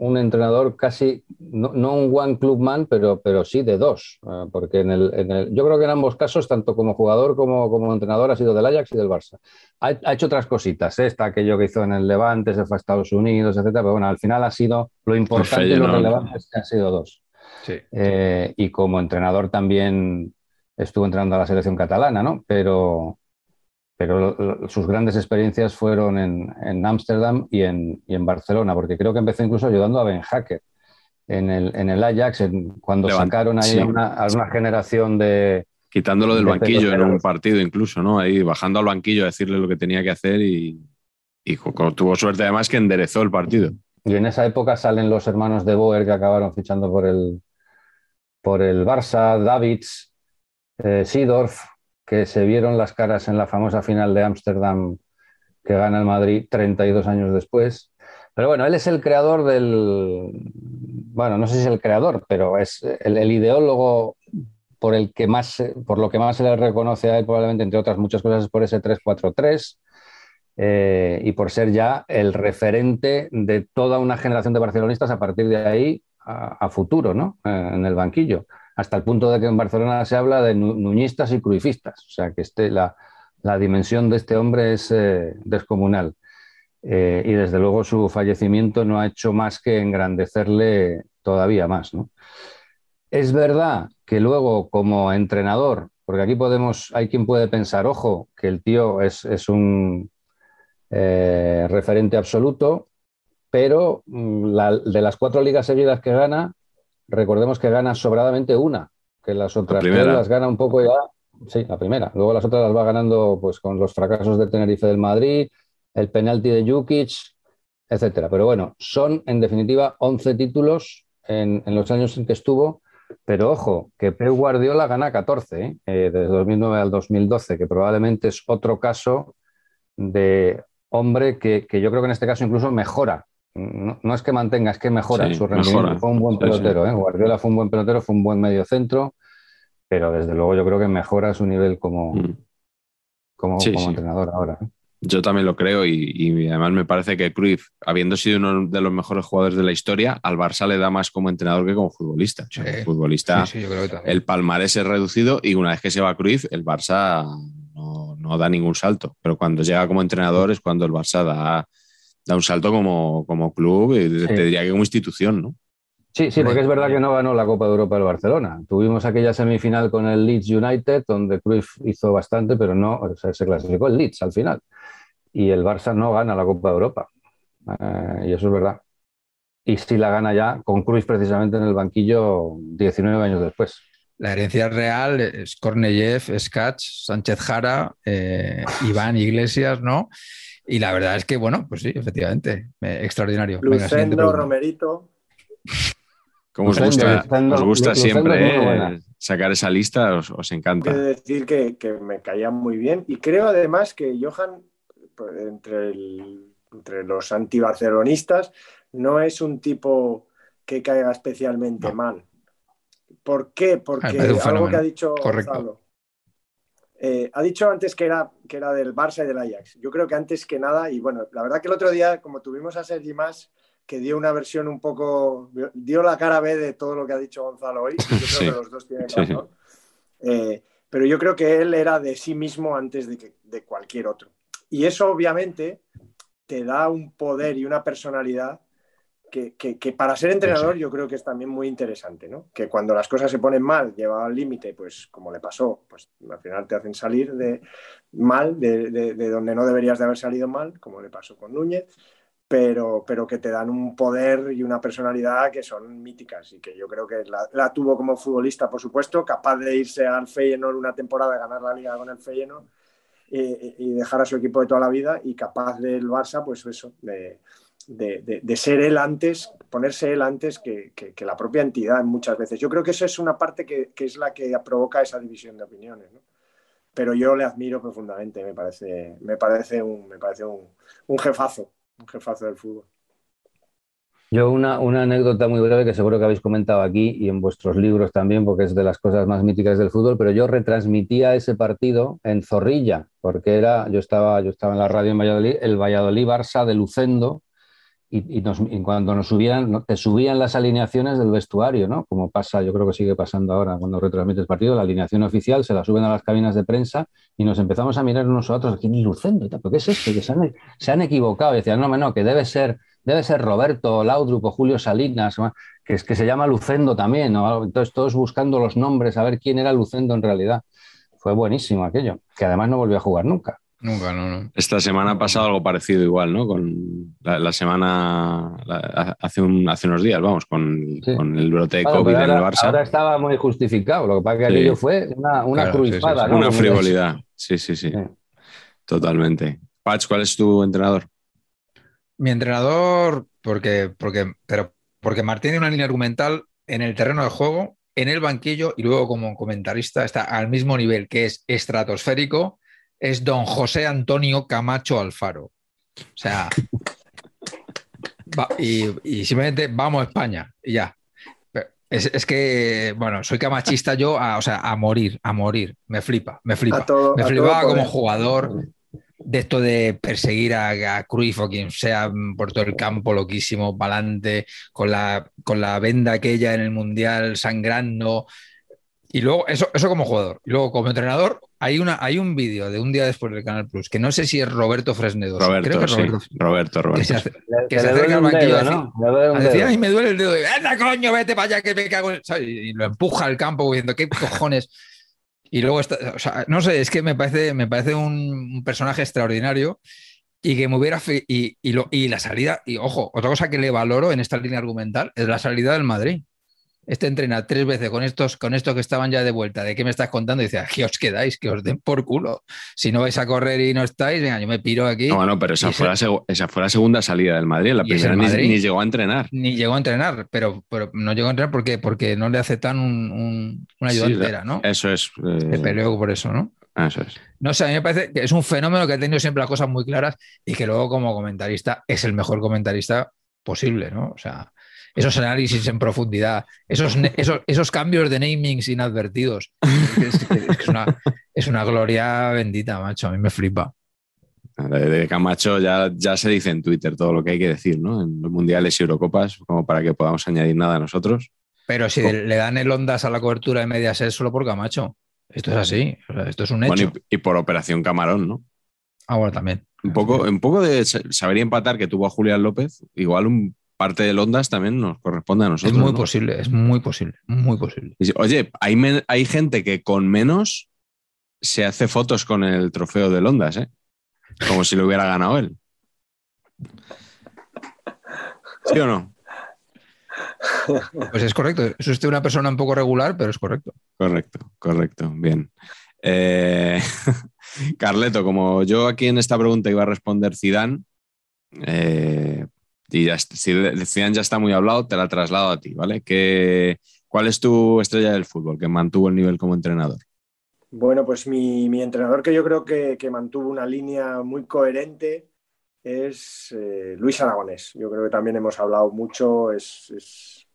un entrenador casi, no, un one club man, pero, pero sí de dos, eh, porque en el, yo creo que en ambos casos, tanto como jugador como como entrenador, ha sido del Ajax y del Barça. Ha, hecho otras cositas, ¿eh? está aquello que hizo en el Levante, se fue a Estados Unidos, etcétera, pero bueno, al final ha sido lo importante y lo relevante es que han sido dos. Eh, y como entrenador también estuvo entrenando a la selección catalana, ¿no? Pero, pero sus grandes experiencias fueron en Ámsterdam y, en, y en, Barcelona, porque creo que empezó incluso ayudando a Ben Hacker en el, en el Ajax, cuando sacaron ahí a una, generación de... Quitándolo del banquillo en un partido incluso, ¿no? Ahí bajando al banquillo a decirle lo que tenía que hacer y, y tuvo suerte además que enderezó el partido. Y en esa época salen los hermanos de Boer que acabaron fichando por el, por el Barça, Davids, eh, Sidorf, que se vieron las caras en la famosa final de Ámsterdam que gana el Madrid 32 años después. Pero bueno, él es el creador del, bueno, no sé si es el creador, pero es el, ideólogo por el que más, por lo que más se le reconoce a él probablemente entre otras muchas cosas por ese 3-4-3 eh, y por ser ya el referente de toda una generación de barcelonistas a partir de ahí a, futuro, ¿no? Eh, en el banquillo, hasta el punto de que en Barcelona se habla de nuñistas y cruifistas, o sea que este, la, dimensión de este hombre es eh, descomunal. y desde luego su fallecimiento no ha hecho más que engrandecerle todavía más. ¿no? Es verdad que luego como entrenador, porque aquí podemos, hay quien puede pensar, ojo, que el tío es, es un eh, referente absoluto, pero mm, de las cuatro ligas seguidas que gana, recordemos que gana sobradamente una, que las otras las gana un poco ya, sí, la primera, luego las otras las va ganando pues con los fracasos de Tenerife del Madrid, el penalti de Jukic, etcétera. Pero bueno, son en definitiva 11 títulos en, los años en que estuvo, pero ojo, que Pep Guardiola gana 14, ¿eh? Eh, desde 2009 al 2012, que probablemente es otro caso de hombre que, yo creo que en este caso incluso mejora. No, es que mantenga, es que mejora su rendimiento. Fue un buen pelotero, ¿eh? Guardiola fue un buen pelotero, fue un buen medio centro, pero desde luego yo creo que mejora su nivel como, mm. como, entrenador ahora. ¿eh? Yo también lo creo y, además me parece que Cruyff, habiendo sido uno de los mejores jugadores de la historia, al Barça le da más como entrenador que como futbolista. futbolista, el palmarés es reducido y una vez que se va Cruyff, el Barça no, da ningún salto. Pero cuando llega como entrenador es cuando el Barça da, da un salto como, como club y te diría que como institución, ¿no? Sí, sí, porque es verdad que no ganó la Copa de Europa del Barcelona. Tuvimos aquella semifinal con el Leeds United, donde Cruyff hizo bastante, pero no se clasificó el Leeds al final. Y el Barça no gana la Copa de Europa. Eh, y eso es verdad. Y sí la gana ya con Cruyff precisamente en el banquillo 19 años después. La herencia real es Korneyev, Skach, Sánchez Jara, eh, Iván Iglesias, ¿no? Y la verdad es que, bueno, pues sí, efectivamente, extraordinario. Lucendo, Romerito. Como os gusta, gusta siempre eh, sacar esa lista, os, encanta. Quiero decir que, me caía muy bien y creo además que Johan, pues, entre, entre los antibarcelonistas, no es un tipo que caiga especialmente mal. ¿Por qué? Porque algo que ha dicho Gonzalo. Eh, ha dicho antes que era, que era del Barça y del Ajax. Yo creo que antes que nada, y bueno, la verdad que el otro día, como tuvimos a Sergi Más, que dio una versión un poco, dio la cara B de todo lo que ha dicho Gonzalo hoy. Yo creo que los dos tienen razón. Eh, pero yo creo que él era de sí mismo antes de, de cualquier otro. Y eso obviamente te da un poder y una personalidad que, para ser entrenador yo creo que es también muy interesante, ¿no? Que cuando las cosas se ponen mal, lleva al límite, pues como le pasó, pues al final te hacen salir de mal, de, donde no deberías de haber salido mal, como le pasó con Núñez, pero, pero que te dan un poder y una personalidad que son míticas y que yo creo que la, tuvo como futbolista, por supuesto, capaz de irse al Feyenoord una temporada, ganar la liga con el Feyenoord y, y dejar a su equipo de toda la vida y capaz del Barça, pues eso, de de, ser él antes, ponerse él antes que, la propia entidad muchas veces. Yo creo que eso es una parte que, es la que provoca esa división de opiniones. Pero yo le admiro profundamente, me parece, me parece, un, me parece un, jefazo, un jefazo del fútbol. Yo una, una, anécdota muy breve que seguro que habéis comentado aquí y en vuestros libros también, porque es de las cosas más míticas del fútbol, pero yo retransmitía ese partido en Zorrilla, porque era, yo estaba, yo estaba en la radio en Valladolid, el Valladolid Barça de Lucendo, y, cuando nos subían, te subían las alineaciones del vestuario, ¿no? Como pasa, yo creo que sigue pasando ahora cuando retransmites partido, la alineación oficial se la suben a las cabinas de prensa y nos empezamos a mirar unos a otros, aquí Lucendo, ¿pero qué es esto? Que se han, se han equivocado. Y decían, no, no, que debe ser, debe ser Roberto Laudrup o Julio Salinas, que, es, que se llama Lucendo también, ¿no? Entonces todos buscando los nombres, a ver quién era Lucendo en realidad. Fue buenísimo aquello, que además no volvió a jugar nunca. Nunca, no, no. Esta semana ha pasado algo parecido igual, ¿no? Con la, semana, hace, un, hace unos días, vamos, con, con el brote de COVID en el Barça. Ahora estaba muy justificado, lo que pasa es que aquello fue una, una ¿no? Una frivolidad, sí, sí, sí, Totalmente. Patch, ¿cuál es tu entrenador? Mi entrenador, porque, porque, pero porque Martín tiene una línea argumental en el terreno de juego, en el banquillo y luego como comentarista está al mismo nivel, que es estratosférico es don José Antonio Camacho Alfaro. O sea, y, simplemente vamos a España y ya. Es, que, bueno, soy camachista yo, a, o sea, a morir, a morir. Me flipa, me flipa. me flipaba como jugador. de esto de perseguir a, a Cruyff o quien sea por todo el campo, loquísimo, para adelante, con la, con la venda aquella en el Mundial sangrando. Y luego, eso, eso como jugador. Y luego, como entrenador, hay, una, hay un vídeo de un día después del Canal Plus, que no sé si es Roberto Fresnedo. Roberto, creo que es sí. Roberto, Roberto, Roberto. que se, hace- que Que se le acerca al banquillo dedo, ¿no? Le duele un a decir, dedo. ay, me duele el dedo. Y, ¡Anda, coño, vete para allá que me cago en... ¿sabes? Y lo empuja al campo diciendo, ¿qué cojones? Y luego, está, o sea, no sé, es que me parece, me parece un, un personaje extraordinario y que me hubiera... fe- Y, y, lo- y la salida, y ojo, otra cosa que le valoro en esta línea argumental es la salida del Madrid. Este entrena tres veces con estos, con estos que estaban ya de vuelta. ¿De qué me estás contando? Y dice, aquí os quedáis, que os den por culo. Si no vais a correr y no estáis, venga, yo me piro aquí. No, bueno, pero esa fue, la segu- esa fue la segunda salida del Madrid. La primera ni, Madrid. ni llegó a entrenar. Ni llegó a entrenar, pero, pero no llegó a entrenar porque, porque no le aceptan un, un, un Sí, ayudante, la- era, ¿no? Eso es. eh, peleó por eso, ¿no? Eso es. No sé, a mí me parece que es un fenómeno que ha tenido siempre las cosas muy claras y que luego como comentarista es el mejor comentarista posible, ¿no? O sea, esos análisis en profundidad, esos, esos, esos cambios de namings inadvertidos, es, es una, es una gloria bendita, macho, a mí me flipa. De, de Camacho ya, ya se dice en Twitter todo lo que hay que decir, ¿no? En los mundiales y Eurocopas, como para que podamos añadir nada nosotros. Pero si le dan el ondas a la cobertura de Mediaset solo por Camacho, esto es así, o sea, esto es un hecho. Bueno, y, y por Operación Camarón, ¿no? Ah, bueno, también. Un poco, un poco de sa- saber y empatar que tuvo a Julián López, igual un parte del Ondas también nos corresponde a Es nosotros. muy ¿no? posible, es muy posible, muy posible. Oye, hay, hay gente que con menos se hace fotos con el trofeo del Ondas, ¿eh? Como si lo hubiera ganado él. ¿Sí o no? Pues es correcto. Es usted una persona un poco regular, pero es correcto. Correcto, correcto, bien. Eh, Carleto, como yo aquí en esta pregunta iba a responder Zidane, eh, y ya, si Zidane ya está muy hablado, te la traslado a ti, ¿vale? ¿Qué, ¿Cuál es tu estrella del fútbol que mantuvo el nivel como entrenador? Bueno, pues mi, mi entrenador que yo creo que, que mantuvo una línea muy coherente es eh, Luis Aragonés. Yo creo que también hemos hablado mucho, es, es,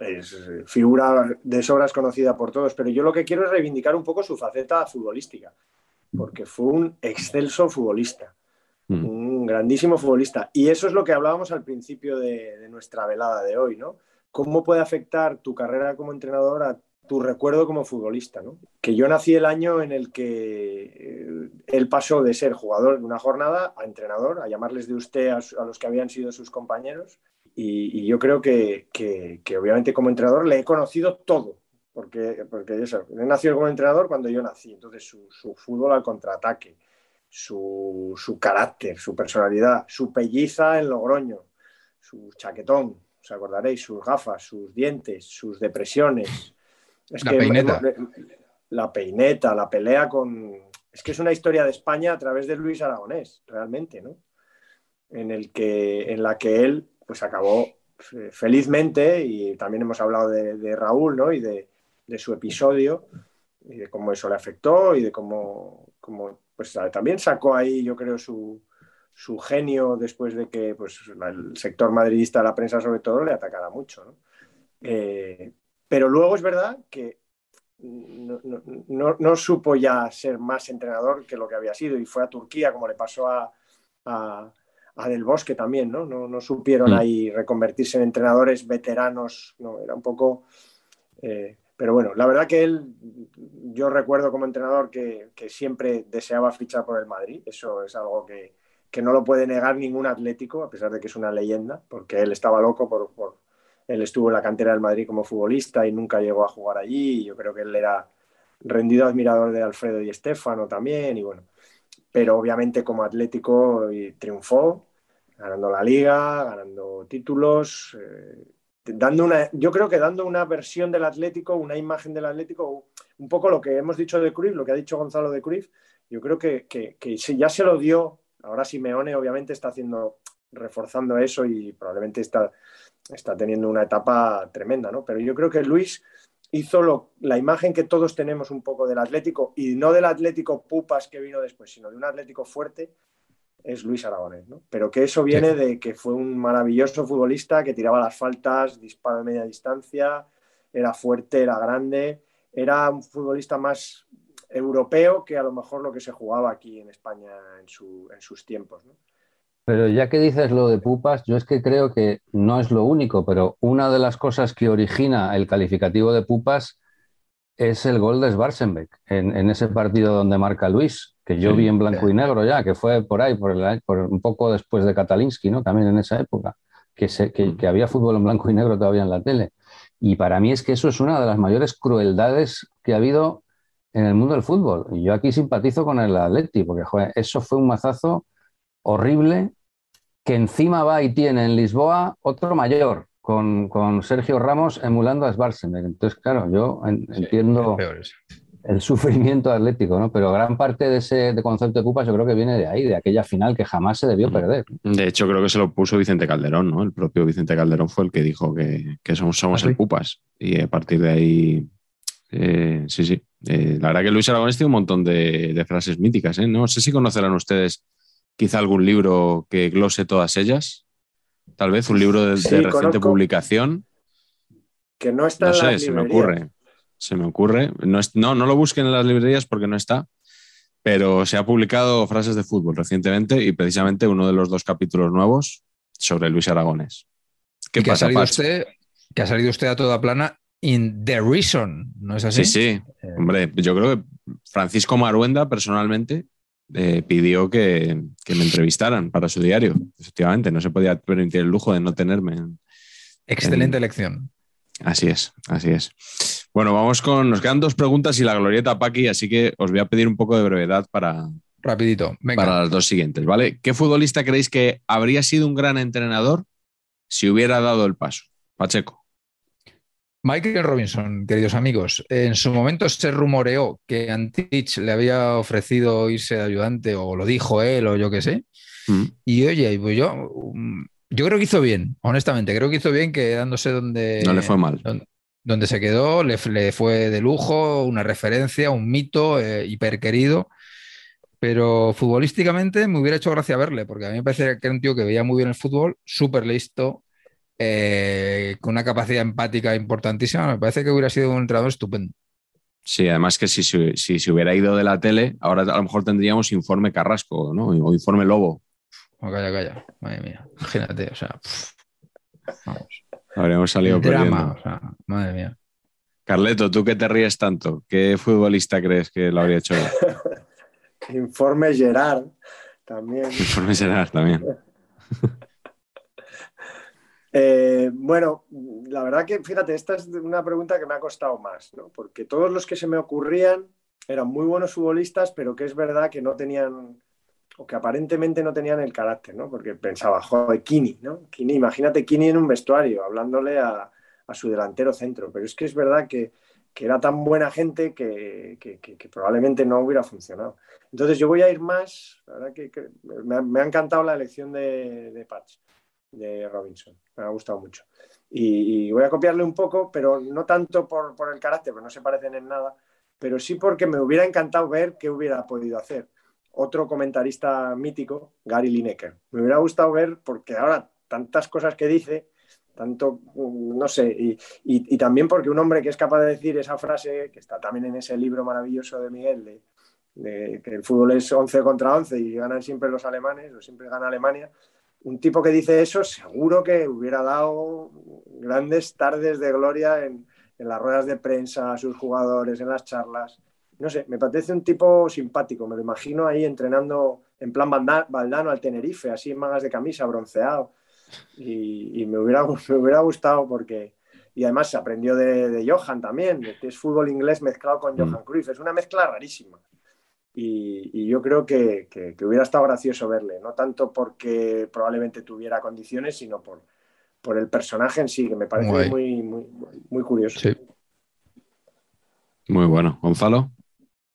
es, eh, figura de sobras conocida por todos, pero yo lo que quiero es reivindicar un poco su faceta futbolística, porque fue un excelso futbolista, Mm. un grandísimo futbolista. Y eso es lo que hablábamos al principio de, de nuestra velada de hoy, ¿no? ¿Cómo puede afectar tu carrera como entrenador a tu recuerdo como futbolista, ¿no? Que yo nací el año en el que eh, él pasó de ser jugador de una jornada a entrenador, a llamarles de usted a, a los que habían sido sus compañeros. Y, y yo creo que, que- que obviamente como entrenador le he conocido todo, porque, porque eso, nació como entrenador cuando yo nací, entonces su, su fútbol al contraataque, su, su carácter, su personalidad, su pelliza en Logroño, su chaquetón, os acordaréis, sus gafas, sus dientes, sus depresiones. Es La peineta. la peineta, la pelea con... Es que es una historia de España a través de Luis Aragonés, realmente, ¿no? En, el que, en la que él pues acabó eh, felizmente, y también hemos hablado de, de Raúl, ¿no? Y de, de su episodio, y de cómo eso le afectó, y de cómo, cómo, pues también sacó ahí, yo creo, su, su genio después de que pues, el sector madridista la prensa sobre todo le atacara mucho. ¿no? Eh, pero luego es verdad que no, no- supo ya ser más entrenador que lo que había sido y fue a Turquía como le pasó a, a- a Del Bosque también, ¿no? No, no supieron Mm. ahí reconvertirse en entrenadores veteranos, no, era un poco... eh, pero bueno, la verdad que él, yo recuerdo como entrenador que, que siempre deseaba fichar por el Madrid, eso es algo que, que no lo puede negar ningún atlético, a pesar de que es una leyenda, porque él estaba loco por, por- él estuvo en la cantera del Madrid como futbolista y nunca llegó a jugar allí. Yo creo que él era rendido admirador de Alfredo y Estefano también. Y bueno, pero obviamente como Atlético triunfó, ganando la liga, ganando títulos, eh, dando una, yo creo que dando una versión del Atlético, una imagen del Atlético, un poco lo que hemos dicho de Cruyff, lo que ha dicho Gonzalo de Cruyff, yo creo que, que, que si ya se lo dio, ahora Simeone obviamente está haciendo, reforzando eso y probablemente está, está teniendo una etapa tremenda, ¿no? Pero yo creo que Luis hizo lo, la imagen que todos tenemos un poco del Atlético, y no del Atlético Pupas que vino después, sino de un Atlético fuerte, es Luis Aragonés, ¿no? Pero que eso viene Sí. de que fue un maravilloso futbolista que tiraba las faltas, disparo de media distancia, era fuerte, era grande, era un futbolista más europeo que a lo mejor lo que se jugaba aquí en España en, su, en sus tiempos. ¿no? Pero ya que dices lo de Pupas, yo es que creo que no es lo único, pero una de las cosas que origina el calificativo de Pupas es el gol de Schwarzenbeck en, en ese partido donde marca Luis, que yo Sí. vi en blanco y negro ya, que fue por ahí, por, el- por un poco después de Katalinsky, ¿no? También en esa época, que, se- que, que había fútbol en blanco y negro todavía en la tele. Y para mí es que eso es una de las mayores crueldades que ha habido en el mundo del fútbol. Y yo aquí simpatizo con el Atleti, porque joder, eso fue un mazazo horrible que encima va y tiene en Lisboa otro mayor, con, con Sergio Ramos emulando a Schwarzenegger. Entonces, claro, yo en- entiendo es. El sufrimiento atlético, ¿no? Pero gran parte de ese de concepto de Pupas yo creo que viene de ahí, de aquella final que jamás se debió perder. De hecho, creo que se lo puso Vicente Calderón, ¿no? El propio Vicente Calderón fue el que dijo que, que somos, somos ¿Ah, sí? el Pupas. Y a partir de ahí, eh, sí, sí. Eh, la verdad que Luis Aragonés tiene un montón de, de frases míticas, ¿eh? No sé si conocerán ustedes quizá algún libro que glose todas ellas. Tal vez un libro de, reciente conozco. publicación. Que no está No en sé, las se me ocurre. Se me ocurre. No, es- no, no lo busquen en las librerías porque no está. Pero se ha publicado frases de fútbol recientemente y precisamente uno de los dos capítulos nuevos sobre Luis Aragones. ¿Qué que ha pasa, salido Patch? usted, que ha salido usted a toda plana in the reason, ¿no es así? Sí, sí. Hombre, yo creo que Francisco Maruenda personalmente eh, pidió que, que me entrevistaran para su diario. Efectivamente, no se podía permitir el lujo de no tenerme. en- Excelente en- elección. Así es, así es. Bueno, vamos con. Nos quedan dos preguntas y la glorieta Paqui, así que os voy a pedir un poco de brevedad para, Rapidito. Venga. para las dos siguientes, ¿vale? ¿Qué futbolista creéis que habría sido un gran entrenador si hubiera dado el paso? Pacheco. Michael Robinson, queridos amigos, en su momento se rumoreó que Antich le había ofrecido irse de ayudante o lo dijo él o yo qué sé. Mm. Y oye, pues yo, mm, yo creo que hizo bien, honestamente, creo que hizo bien quedándose donde, No le fue mal. donde, donde se quedó, le, le fue de lujo, una referencia, un mito eh, hiper querido. Pero futbolísticamente me hubiera hecho gracia verle, porque a mí me parece que era un tío que veía muy bien el fútbol, súper listo, eh, con una capacidad empática importantísima. Me parece que hubiera sido un entrenador estupendo. Sí, además que si, se- si se hubiera ido de la tele, ahora a lo mejor tendríamos informe Carrasco, ¿no? O informe Lobo. Oh, calla, calla. Madre mía. Imagínate, o sea, pff, vamos. Habríamos salido Drama, perdiendo. o sea, madre mía. Carleto, tú que te ríes tanto, ¿qué futbolista crees que lo habría hecho? Informe Gerard también. Informe Gerard también. Eh, bueno, la verdad que, fíjate, esta es una pregunta que me ha costado más, ¿no? Porque todos los que se me ocurrían eran muy buenos futbolistas, pero que es verdad que no tenían, o que aparentemente no tenían el carácter, ¿no? Porque pensaba, joder, Kini, ¿no? Kini, imagínate Kini en un vestuario, hablándole a, a su delantero centro, pero es que es verdad que, que era tan buena gente que, que- probablemente no hubiera funcionado. Entonces yo voy a ir más, la verdad que, que me, ha, me ha encantado la elección de, de Patch de Robinson. Me ha gustado mucho. Y, y voy a copiarle un poco, pero no tanto por, por el carácter, porque no se parecen en nada, pero sí porque me hubiera encantado ver qué hubiera podido hacer. Otro comentarista mítico, Gary Lineker. Me hubiera gustado ver, porque ahora tantas cosas que dice, tanto, mm, no sé, y, y- y también porque un hombre que es capaz de decir esa frase, que está también en ese libro maravilloso de Miguel, de, de que el fútbol es 11 contra 11 y ganan siempre los alemanes, o siempre gana Alemania, un tipo que dice eso seguro que hubiera dado grandes tardes de gloria en, en las ruedas de prensa a sus jugadores, en las charlas. No sé, me parece un tipo simpático, me lo imagino ahí entrenando en plan Valda- Valdano al Tenerife, así en mangas de camisa, bronceado. Y, y me, hubiera, me hubiera gustado porque... Y además se aprendió de, de Johan también, que es fútbol inglés mezclado con Johan Cruyff. Es una mezcla rarísima. Y, y yo creo que, que- que hubiera estado gracioso verle, no tanto porque probablemente tuviera condiciones, sino por, por el personaje en sí, que me parece Guay. muy, muy, muy curioso. Sí. Muy bueno. Gonzalo.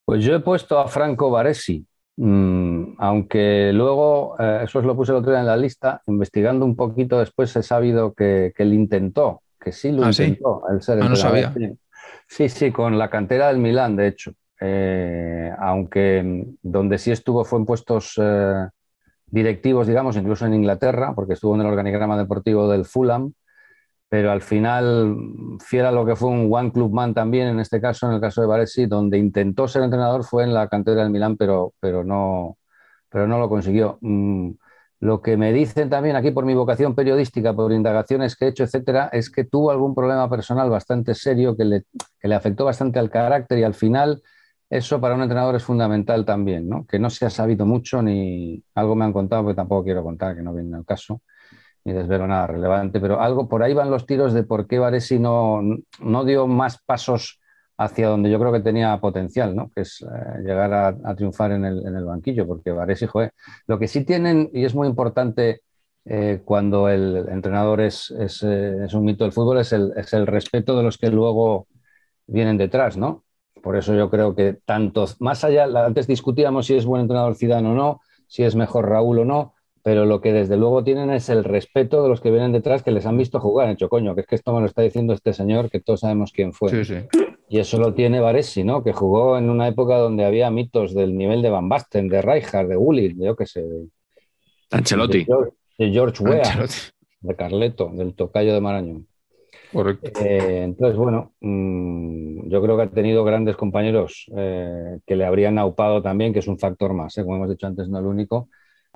Pues yo he puesto a Franco Baresi, mm, aunque luego, eh, eso os lo puse el otro día en la lista, investigando un poquito después he sabido que, que él intentó, que sí lo Ah, ¿sí? intentó. el ser Ah, no sabía. Sí, sí, con la cantera del Milán, de hecho. Eh, aunque mm, donde sí estuvo fue en puestos eh, directivos, digamos, incluso en Inglaterra, porque estuvo en el organigrama deportivo del Fulham. Pero al final, fiel a lo que fue un One Club Man también, en este caso, en el caso de Varesi, donde intentó ser entrenador fue en la cantera del Milán, pero, pero, no, pero no lo consiguió. Mm, lo que me dicen también aquí por mi vocación periodística, por indagaciones que he hecho, etcétera, es que tuvo algún problema personal bastante serio que le, que le afectó bastante al carácter y al final eso para un entrenador es fundamental también, ¿no? Que no se ha sabido mucho ni algo me han contado, porque tampoco quiero contar, que no viene al caso, ni desvelo nada relevante, pero algo por ahí van los tiros de por qué Varesi no, no dio más pasos hacia donde yo creo que tenía potencial, ¿no? que es eh, llegar a, triunfar en el, en el, banquillo, porque Varese, joder, lo que sí tienen, y es muy importante eh, cuando el entrenador es, eh, es, un mito del fútbol, es el, es el respeto de los que luego vienen detrás, ¿no? Por eso yo creo que tanto, más allá, antes discutíamos si es buen entrenador Zidane o no, si es mejor Raúl o no, pero lo que desde luego tienen es el respeto de los que vienen detrás, que les han visto jugar. Han hecho, coño, que es que esto me lo está diciendo este señor, que todos sabemos quién fue. Sí, sí. Y eso lo tiene Varesi, ¿no? Que jugó en una época donde había mitos del nivel de Van Basten, de Rijkaard, de Gullit, de yo qué sé. De, Ancelotti. De George, Weah, de Carleto, del tocayo de Marañón. Correcto. Eh, entonces, bueno, mmm, yo creo que ha tenido grandes compañeros eh, que le habrían aupado también, que es un factor más, ¿eh? como hemos dicho antes, no el único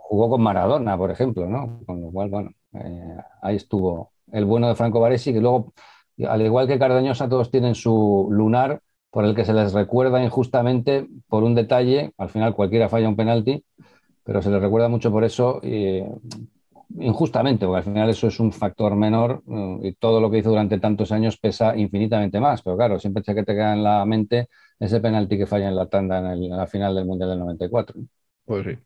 jugó con Maradona, por ejemplo, ¿no? Con lo cual, bueno, eh, ahí estuvo el bueno de Franco Baresi, que luego, al igual que Cardañosa, todos tienen su lunar por el que se les recuerda injustamente por un detalle, al final cualquiera falla un penalti, pero se les recuerda mucho por eso, injustamente, porque al final eso es un factor menor y todo lo que hizo durante tantos años pesa infinitamente más, pero claro, siempre se que te queda en la mente ese penalti que falla en la tanda en, el, en la final del Mundial del 94. Pues sí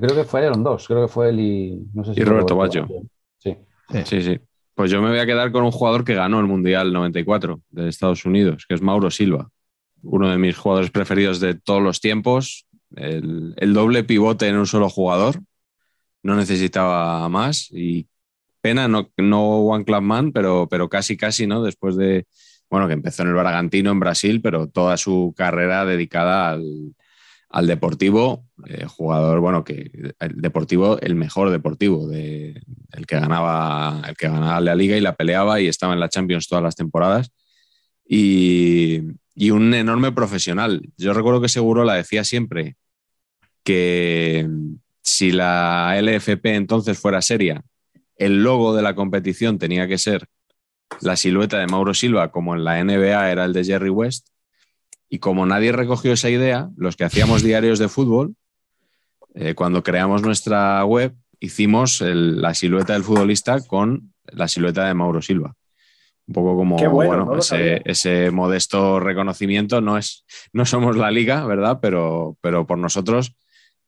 creo que fueron dos, creo que fue él y no sé si y Roberto Baggio. Sí. sí. sí, Pues yo me voy a quedar con un jugador que ganó el Mundial 94 de Estados Unidos, que es Mauro Silva, uno de mis jugadores preferidos de todos los tiempos, el, el doble pivote en un solo jugador, no necesitaba más y pena, no, no One Club Man, pero, pero casi, casi, ¿no? Después de, bueno, que empezó en el Bragantino, en Brasil, pero toda su carrera dedicada al, al Deportivo, eh, jugador, bueno, que el Deportivo, el mejor Deportivo, de, el, que ganaba, el que ganaba la liga y la peleaba y estaba en la Champions todas las temporadas. Y, y un enorme profesional. Yo recuerdo que seguro la decía siempre que si la LFP entonces fuera seria, el logo de la competición tenía que ser la silueta de Mauro Silva, como en la NBA era el de Jerry West, y como nadie recogió esa idea, los que hacíamos diarios de fútbol, eh, cuando creamos nuestra web, hicimos la silueta del futbolista con la silueta de Mauro Silva. Un poco como bueno, ese, modesto reconocimiento. No, es, no somos la liga, ¿verdad? Pero, pero por nosotros,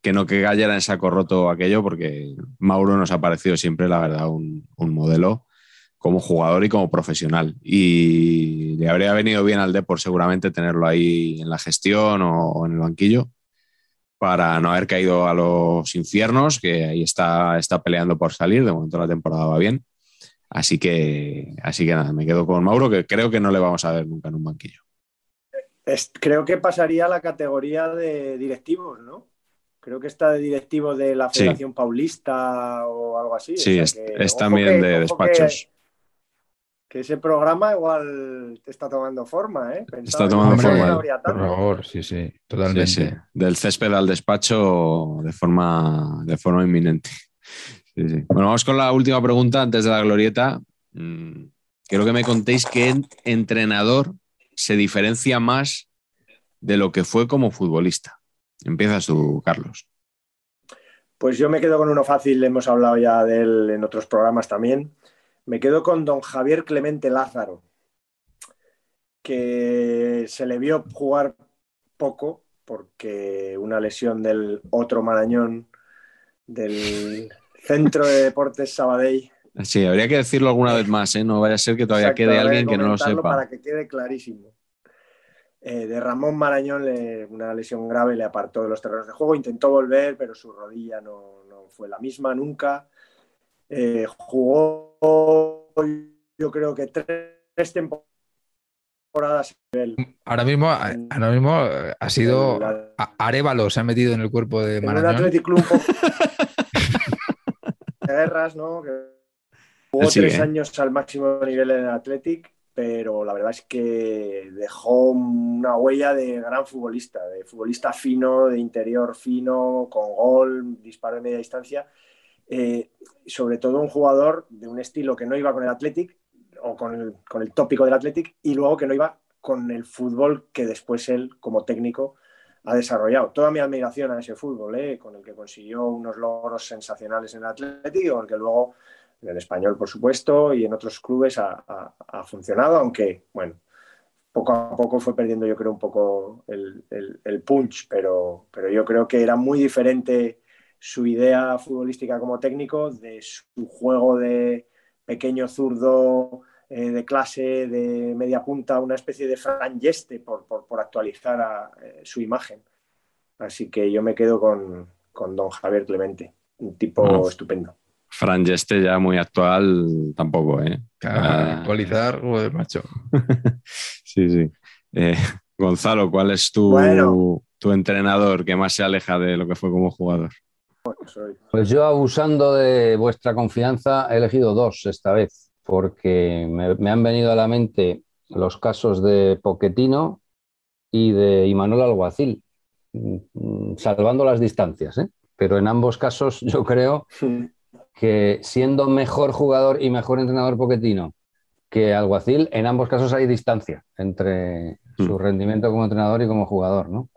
que no que cayera en saco roto aquello, porque Mauro nos ha parecido siempre, la verdad, un, un modelo como jugador y como profesional. Y le habría venido bien al Depor seguramente tenerlo ahí en la gestión o, en el banquillo para no haber caído a los infiernos, que ahí está, está peleando por salir, de momento la temporada va bien. Así que, así que nada, me quedo con Mauro, que creo que no le vamos a ver nunca en un banquillo. creo que pasaría a la categoría de directivos, ¿no? Creo que está de directivo de la Federación Paulista o algo así. Sí, es, también de despachos que ese programa igual te está tomando forma, ¿eh? está tomando forma. por favor, sí, sí, totalmente. Del césped al despacho de forma, de forma inminente. Bueno, vamos con la última pregunta antes de la glorieta. Mm, quiero que me contéis qué entrenador se diferencia más de lo que fue como futbolista. Empiezas tú, Carlos. Pues yo me quedo con uno fácil, hemos hablado ya de él en otros programas también. Me quedo con don Javier Clemente Lázaro, que se le vio jugar poco porque una lesión del otro Marañón del Centro de Deportes Sabadell. Sí, habría que decirlo alguna vez más, ¿eh? no vaya a ser que todavía quede alguien que no lo sepa. Para que quede clarísimo. Eh, de Ramón Marañón, una lesión grave, le apartó de los terrenos de juego, intentó volver, pero su rodilla no, no fue la misma nunca. Eh, jugó, yo creo que tres, temporadas. Ahora mismo, ahora mismo eh, ha sido Arevalo, se ha metido en el cuerpo de Marañón. En un Club de guerras, ¿no? Jugó tres ¿eh? años al máximo nivel en el Athletic, pero la verdad es que dejó una huella de gran futbolista, de futbolista fino, de interior fino, con gol, disparo de media distancia. Eh, sobre todo un jugador de un estilo que no iba con el Athletic o con el, con el tópico del Athletic y luego que no iba con el fútbol que después él, como técnico, ha desarrollado. Toda mi admiración a ese fútbol, ¿eh? con el que consiguió unos logros sensacionales en el Athletic con el que luego en el español, por supuesto, y en otros clubes ha funcionado, aunque, bueno, poco a poco fue perdiendo, yo creo, un poco el, el- el punch, pero, pero yo creo que era muy diferente su idea futbolística como técnico de su juego de pequeño zurdo eh, de clase, de media punta, una especie de Fran Yeste por, por- por actualizar a, eh, su imagen. Así que yo me quedo con, con don Javier Clemente, un tipo estupendo. Fran Yeste ya muy actual tampoco, ¿eh? Ah. actualizar, joder, macho. Sí, sí. Eh, Gonzalo, ¿cuál es tu, Bueno. tu entrenador que más se aleja de lo que fue como jugador? Pues yo, abusando de vuestra confianza, he elegido dos esta vez, porque me, me han venido a la mente los casos de Poquetino y de Imanol Alguacil, mm, salvando las distancias, ¿eh? Pero en ambos casos yo creo que siendo mejor jugador y mejor entrenador Poquetino que Alguacil, en ambos casos hay distancia entre su Mm. rendimiento como entrenador y como jugador, ¿no?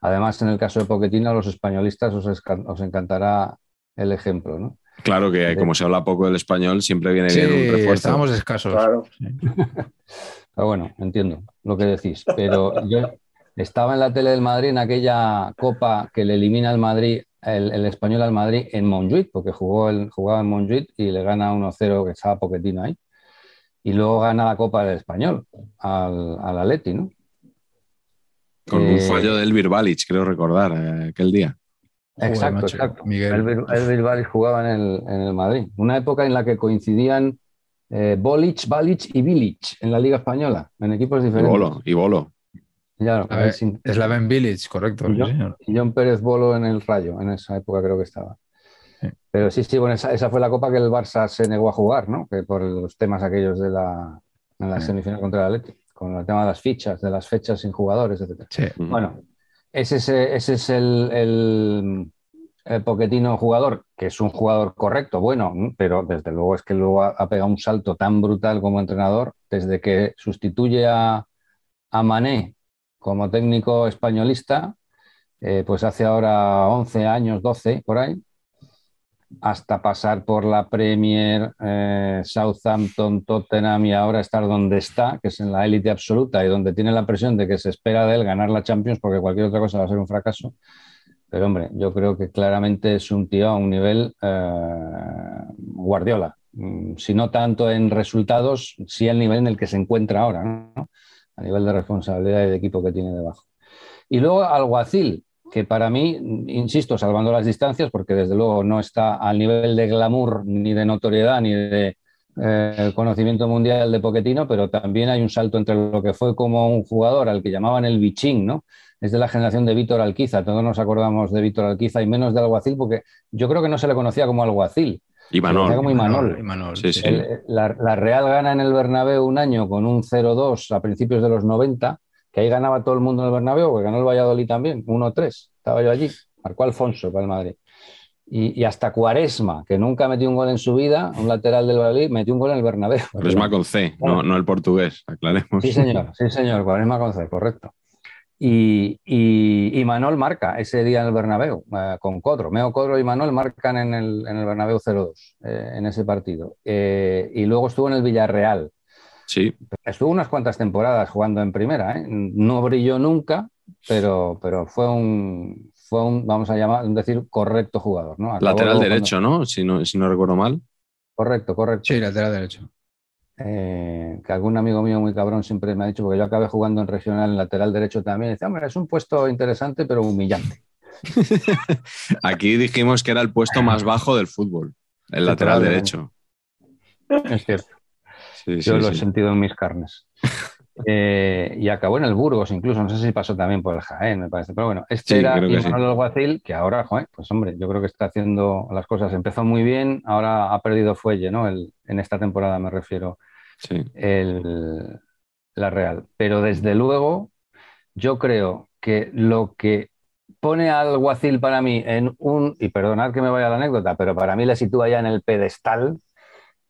Además, en el caso de Poquetino, a los españolistas os, encantará el ejemplo, ¿no? Claro que como se habla poco del español, siempre viene Sí, bien un refuerzo. estábamos escasos. Claro. Pero bueno, entiendo lo que decís. Pero yo estaba en la tele del Madrid en aquella copa que le elimina al Madrid, el, el español al Madrid en Montjuic, porque jugó el, jugaba en Montjuic y le gana 1-0 que estaba Poquetino ahí. Y luego gana la copa del español al, al Atleti, ¿no? Con un Eh, fallo del Birbalic, creo recordar, eh, aquel día. Exacto, exacto. Miguel. El, Bir- el Bilbao jugaba en el, en el Madrid. Una época en la que coincidían eh, Bolic, Balic y Bilic en la Liga Española, en equipos Y diferentes. Bolo, y Bolo. Claro, A ver, el sin- Slaven Village, correcto. señor. y John Pérez Bolo en el Rayo, en esa época creo que estaba. Sí. Pero sí, sí, bueno, esa, esa fue la copa que el Barça se negó a jugar, ¿no? Que por los temas aquellos de la, en la Sí. semifinal contra el Atleti, con el tema de las fichas, de las fechas sin jugadores, etc. Sí. Bueno, ese es, eh, ese es el, el, el Poquetino jugador, que es un jugador correcto, bueno, ¿no? pero desde luego es que luego ha, ha pegado un salto tan brutal como entrenador, desde que sustituye a, a Mané como técnico españolista, eh, pues hace ahora 11 años, 12 por ahí, hasta pasar por la Premier, eh, Southampton, Tottenham y ahora estar donde está, que es en la élite absoluta y donde tiene la presión de que se espera de él ganar la Champions porque cualquier otra cosa va a ser un fracaso. Pero hombre, yo creo que claramente es un tío a un nivel eh, Guardiola. Mm, Si no tanto en resultados, sí al nivel en el que se encuentra ahora, ¿no? a nivel de responsabilidad y de equipo que tiene debajo. Y luego Alguacil, que para mí, insisto, salvando las distancias, porque desde luego no está al nivel de glamour, ni de notoriedad, ni de eh, conocimiento mundial de Poquetino, pero también hay un salto entre lo que fue como un jugador al que llamaban el bichín, ¿no? Es de la generación de Víctor Alquiza, todos nos acordamos de Víctor Alquiza y menos de Alguacil, porque yo creo que no se le conocía como Alguacil, Y Manol. como Imanol. Imanol, Sí, sí. sí. El- la, la Real gana en el Bernabéu un año con un 0-2 a principios de los 90, que ahí ganaba todo el mundo en el Bernabéu, que ganó el Valladolid también, 1-3. Estaba yo allí, marcó Alfonso para el Madrid. Y, y hasta Cuaresma, que nunca metió un gol en su vida, un lateral del Valladolid, metió un gol en el Bernabéu. Cuaresma con C, no, no el portugués, aclaremos. Sí, señor, sí, señor, Cuaresma con C, correcto. Y, y, y Manol marca ese día en el Bernabéu eh, con Codro. Meo Codro y Manol marcan en el, en el Bernabéu 0-2 eh, en ese partido. Eh, y luego estuvo en el Villarreal. Sí, Estuvo unas cuantas temporadas jugando en primera, ¿eh? No brilló nunca, pero, pero fue un, fue un, vamos a llamar, decir, correcto jugador, ¿no? Acabó lateral derecho, ¿no? Si, ¿no? si no recuerdo mal. Correcto, correcto. Sí, lateral derecho. Eh, que algún amigo mío muy cabrón siempre me ha dicho, porque yo acabé jugando en regional en lateral derecho también, dice, hombre, es un puesto interesante pero humillante. Aquí dijimos que era el puesto más bajo del fútbol, el lateral derecho. Es cierto, Sí, yo sí, lo he sentido en mis carnes. Eh, y acabó en el Burgos incluso, no sé si pasó también por el Jaén, me parece. Pero bueno, este era Imanol Alguacil, que ahora, joder, pues hombre, yo creo que está haciendo las cosas. Empezó muy bien, ahora ha perdido fuelle, ¿no? El- en esta temporada me refiero, el, la Real. Pero desde luego, yo creo que lo que pone al Alguacil para mí en un, y perdonad que me vaya la anécdota, pero para mí le sitúa ya en el pedestal,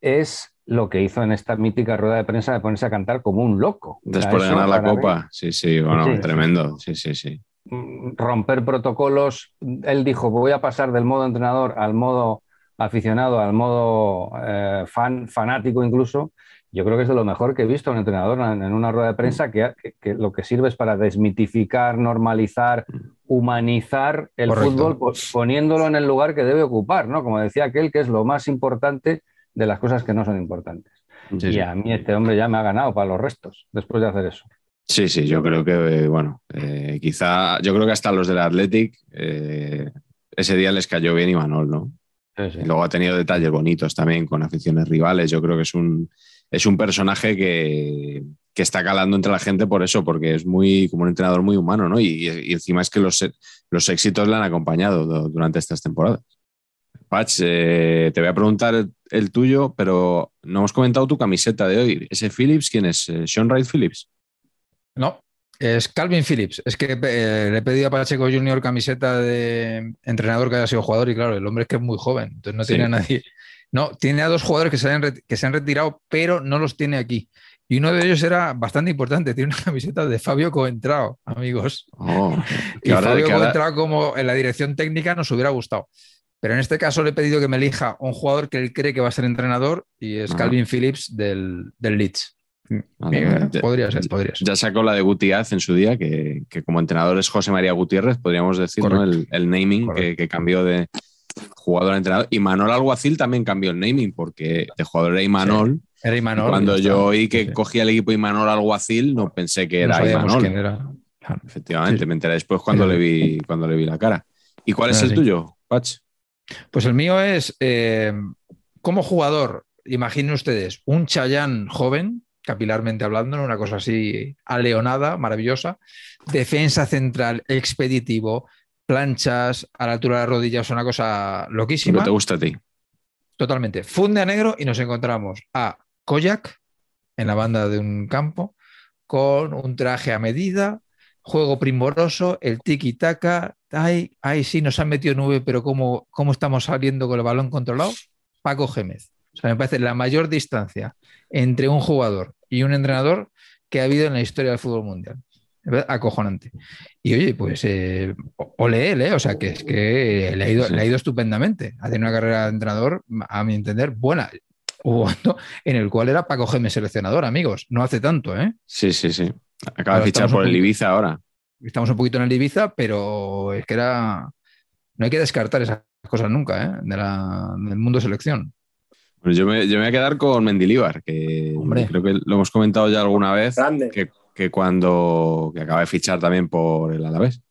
es lo que hizo en esta mítica rueda de prensa de ponerse a cantar como un loco. Después de ganar la copa. Sí, sí, bueno, Sí, tremendo. Sí, sí, sí. mm, romper protocolos. Él dijo, voy a pasar del modo entrenador al modo aficionado, al modo eh, fan, fanático incluso. Yo creo que es de lo mejor que he visto un entrenador en, en una rueda de prensa que, que- que lo que sirve es para desmitificar, normalizar, humanizar el Correcto. fútbol, po- poniéndolo en el lugar que debe ocupar, ¿no? Como decía aquel, que es lo más importante de las cosas que no son importantes. Sí, y sí. a mí este hombre ya me ha ganado para los restos después de hacer eso. Sí, sí, yo creo que, eh, bueno, eh, quizá, yo creo que hasta los del Athletic eh, ese día les cayó bien Imanol, ¿no? Sí. Y luego ha tenido detalles bonitos también con aficiones rivales. Yo creo que es un, es un personaje que, que está calando entre la gente por eso, porque es muy, como un entrenador muy humano, ¿no? Y, y encima es que los, los éxitos le han acompañado du- durante estas temporadas. Patch, eh, te voy a preguntar el, el tuyo, pero no hemos comentado tu camiseta de hoy. ¿Ese Phillips quién es? Eh, ¿Sean Wright Phillips? No, es Calvin Phillips. Es que eh, le he pedido a Pacheco Junior camiseta de entrenador que haya sido jugador y claro, el hombre es que es muy joven, entonces no Sí. tiene a nadie. No, tiene a dos jugadores que se, han, que se han retirado, pero no los tiene aquí. Y uno de ellos era bastante importante, tiene una camiseta de Fabio Coentrao, amigos. Oh, Y Fabio Coentrao como en la dirección técnica nos hubiera gustado. Pero en este caso le he pedido que me elija un jugador que él cree que va a ser entrenador y es. Calvin Phillips del, del Leeds. Ya- podría ser, podría ser. Ya sacó la de Gutiaz en su día, que, que como entrenador es José María Gutiérrez, podríamos decir, ¿no? El, el naming que, cambió de jugador a entrenador. Y Manol Alguacil también cambió el naming, porque de jugador era Imanol. Era Y Imanol. cuando yo oí que Sí. cogía el equipo Imanol Alguacil, no pensé que era Imanol. quién era. Efectivamente, Sí. me enteré después cuando, Sí. le vi, cuando le vi la cara. ¿Y cuál es el sí. tuyo, Pach? Pues el mío es, eh, como jugador, imaginen ustedes, un Chayán joven, capilarmente hablando, una cosa así aleonada, maravillosa, defensa central, expeditivo, planchas a la altura de las rodillas, una cosa Lo loquísima. que te gusta a ti. Totalmente. Funde a negro y nos encontramos a Koyak en la banda de un campo con un traje a medida, juego primoroso, el tiki-taka. Ay, ay, sí, nos han metido nube, pero ¿cómo, ¿cómo estamos saliendo con el balón controlado? Paco Gémez. O sea, me parece la mayor distancia entre un jugador y un entrenador que ha habido en la historia del fútbol mundial. Acojonante. Y oye, pues eh, ole él, ¿eh? O sea, que es que le ha, ido, le ha ido estupendamente. Ha tenido una carrera de entrenador, a mi entender, buena. Hubo en el cual era Paco Gémez seleccionador, amigos. No hace tanto, ¿eh? Sí, sí, sí. Acaba de fichar por el poquito- Ibiza ahora. Estamos un poquito en el Ibiza, pero es que era. No hay que descartar esas cosas nunca, ¿eh? De la- del mundo selección. Bueno, yo, me, yo me voy a quedar con Mendilíbar, que Hombre. creo que lo hemos comentado ya alguna vez. Grande. que, que cuando que acaba de fichar también por el Alavés.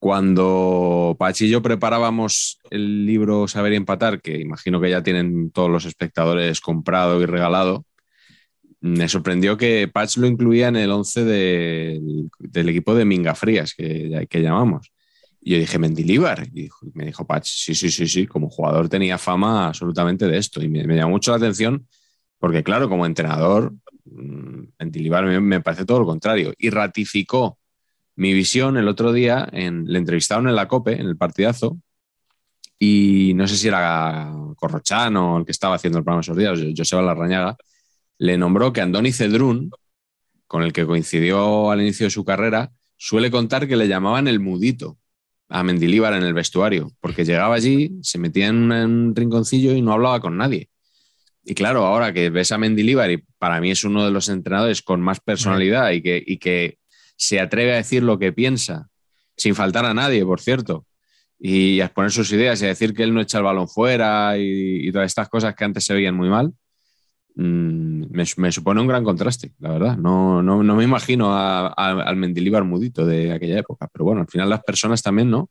Cuando Pachi y yo preparábamos el libro Saber y Empatar, que imagino que ya tienen todos los espectadores comprado y regalado, me sorprendió que Patch lo incluía en el 11 del, equipo de Minga Frías, que, que llamamos. Y yo dije, Mendilíbar. Y me dijo Patch, sí, sí, sí, sí, como jugador tenía fama absolutamente de esto. Y me, me llamó mucho la atención porque, claro, como entrenador, mm, Mendilibar me, me parece todo lo contrario. Y ratificó mi visión el otro día, en, le entrevistaron en la COPE, en el partidazo, y no sé si era Corrochano el que estaba haciendo el programa esos días, Joseba Larrañaga, le nombró que Andoni Cedrún, con el que coincidió al inicio de su carrera, suele contar que le llamaban el mudito a Mendilíbar en el vestuario, porque llegaba allí, se metía en un, rinconcillo y no hablaba con nadie. Y claro, ahora que ves a Mendilíbar, y para mí es uno de los entrenadores con más personalidad y que, se atreve a decir lo que piensa, sin faltar a nadie, por cierto, y a exponer sus ideas y a decir que él no echa el balón fuera y, y todas estas cosas que antes se veían muy mal, me, me supone un gran contraste, la verdad. No, no, no me imagino a- a- al Mendilíbar mudito de aquella época, pero bueno, al final las personas también, ¿no?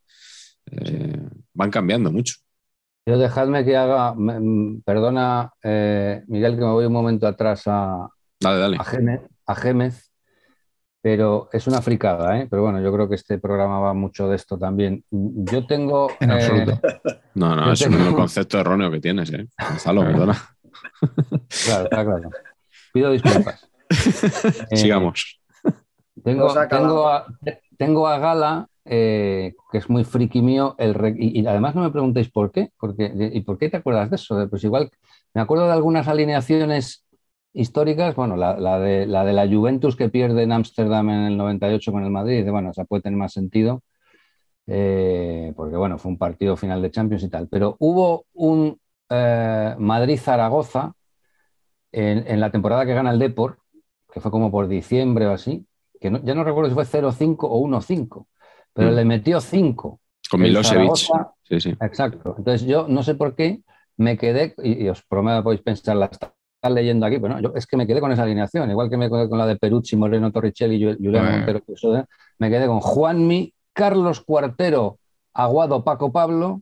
Eh, van cambiando mucho. Yo dejadme que haga, me- mm, perdona, eh, Miguel, que me voy un momento atrás a, Dale, dale. a Gémez, a Gémez, pero es una fricada, ¿eh? Pero bueno, yo creo que este programa va mucho de esto también. Yo tengo... En eh, absoluto. No, no, es un concepto erróneo que tienes, ¿eh? Gonzalo, perdona. Claro, está claro. Pido disculpas. Eh, Sigamos. Tengo, a, tengo a Gala, eh, que es muy friki mío, el re- y, y además no me preguntéis por qué, porque, ¿y por qué te acuerdas de eso? Pues igual, me acuerdo de algunas alineaciones históricas, bueno, la, la de, la de la Juventus que pierde en Ámsterdam en el 98 con el Madrid, bueno, esa puede tener más sentido, eh, porque bueno, fue un partido final de Champions y tal, pero hubo un eh, Madrid-Zaragoza en, en la temporada que gana el Depor, que fue como por diciembre o así, que no- ya no recuerdo si fue 0-5 o 1-5, pero Mm. le metió 5. Con Milosevic. Sí, sí. Exacto. Entonces yo no sé por qué me quedé, y, y os prometo podéis pensar, la están leyendo aquí, pero no, yo es que me quedé con esa alineación, igual que me quedé con la de Perucci, Moreno, Torricelli, Ju- Julián. Montero, Quesoda, me quedé con Juanmi, Carlos Cuartero, Aguado, Paco Pablo,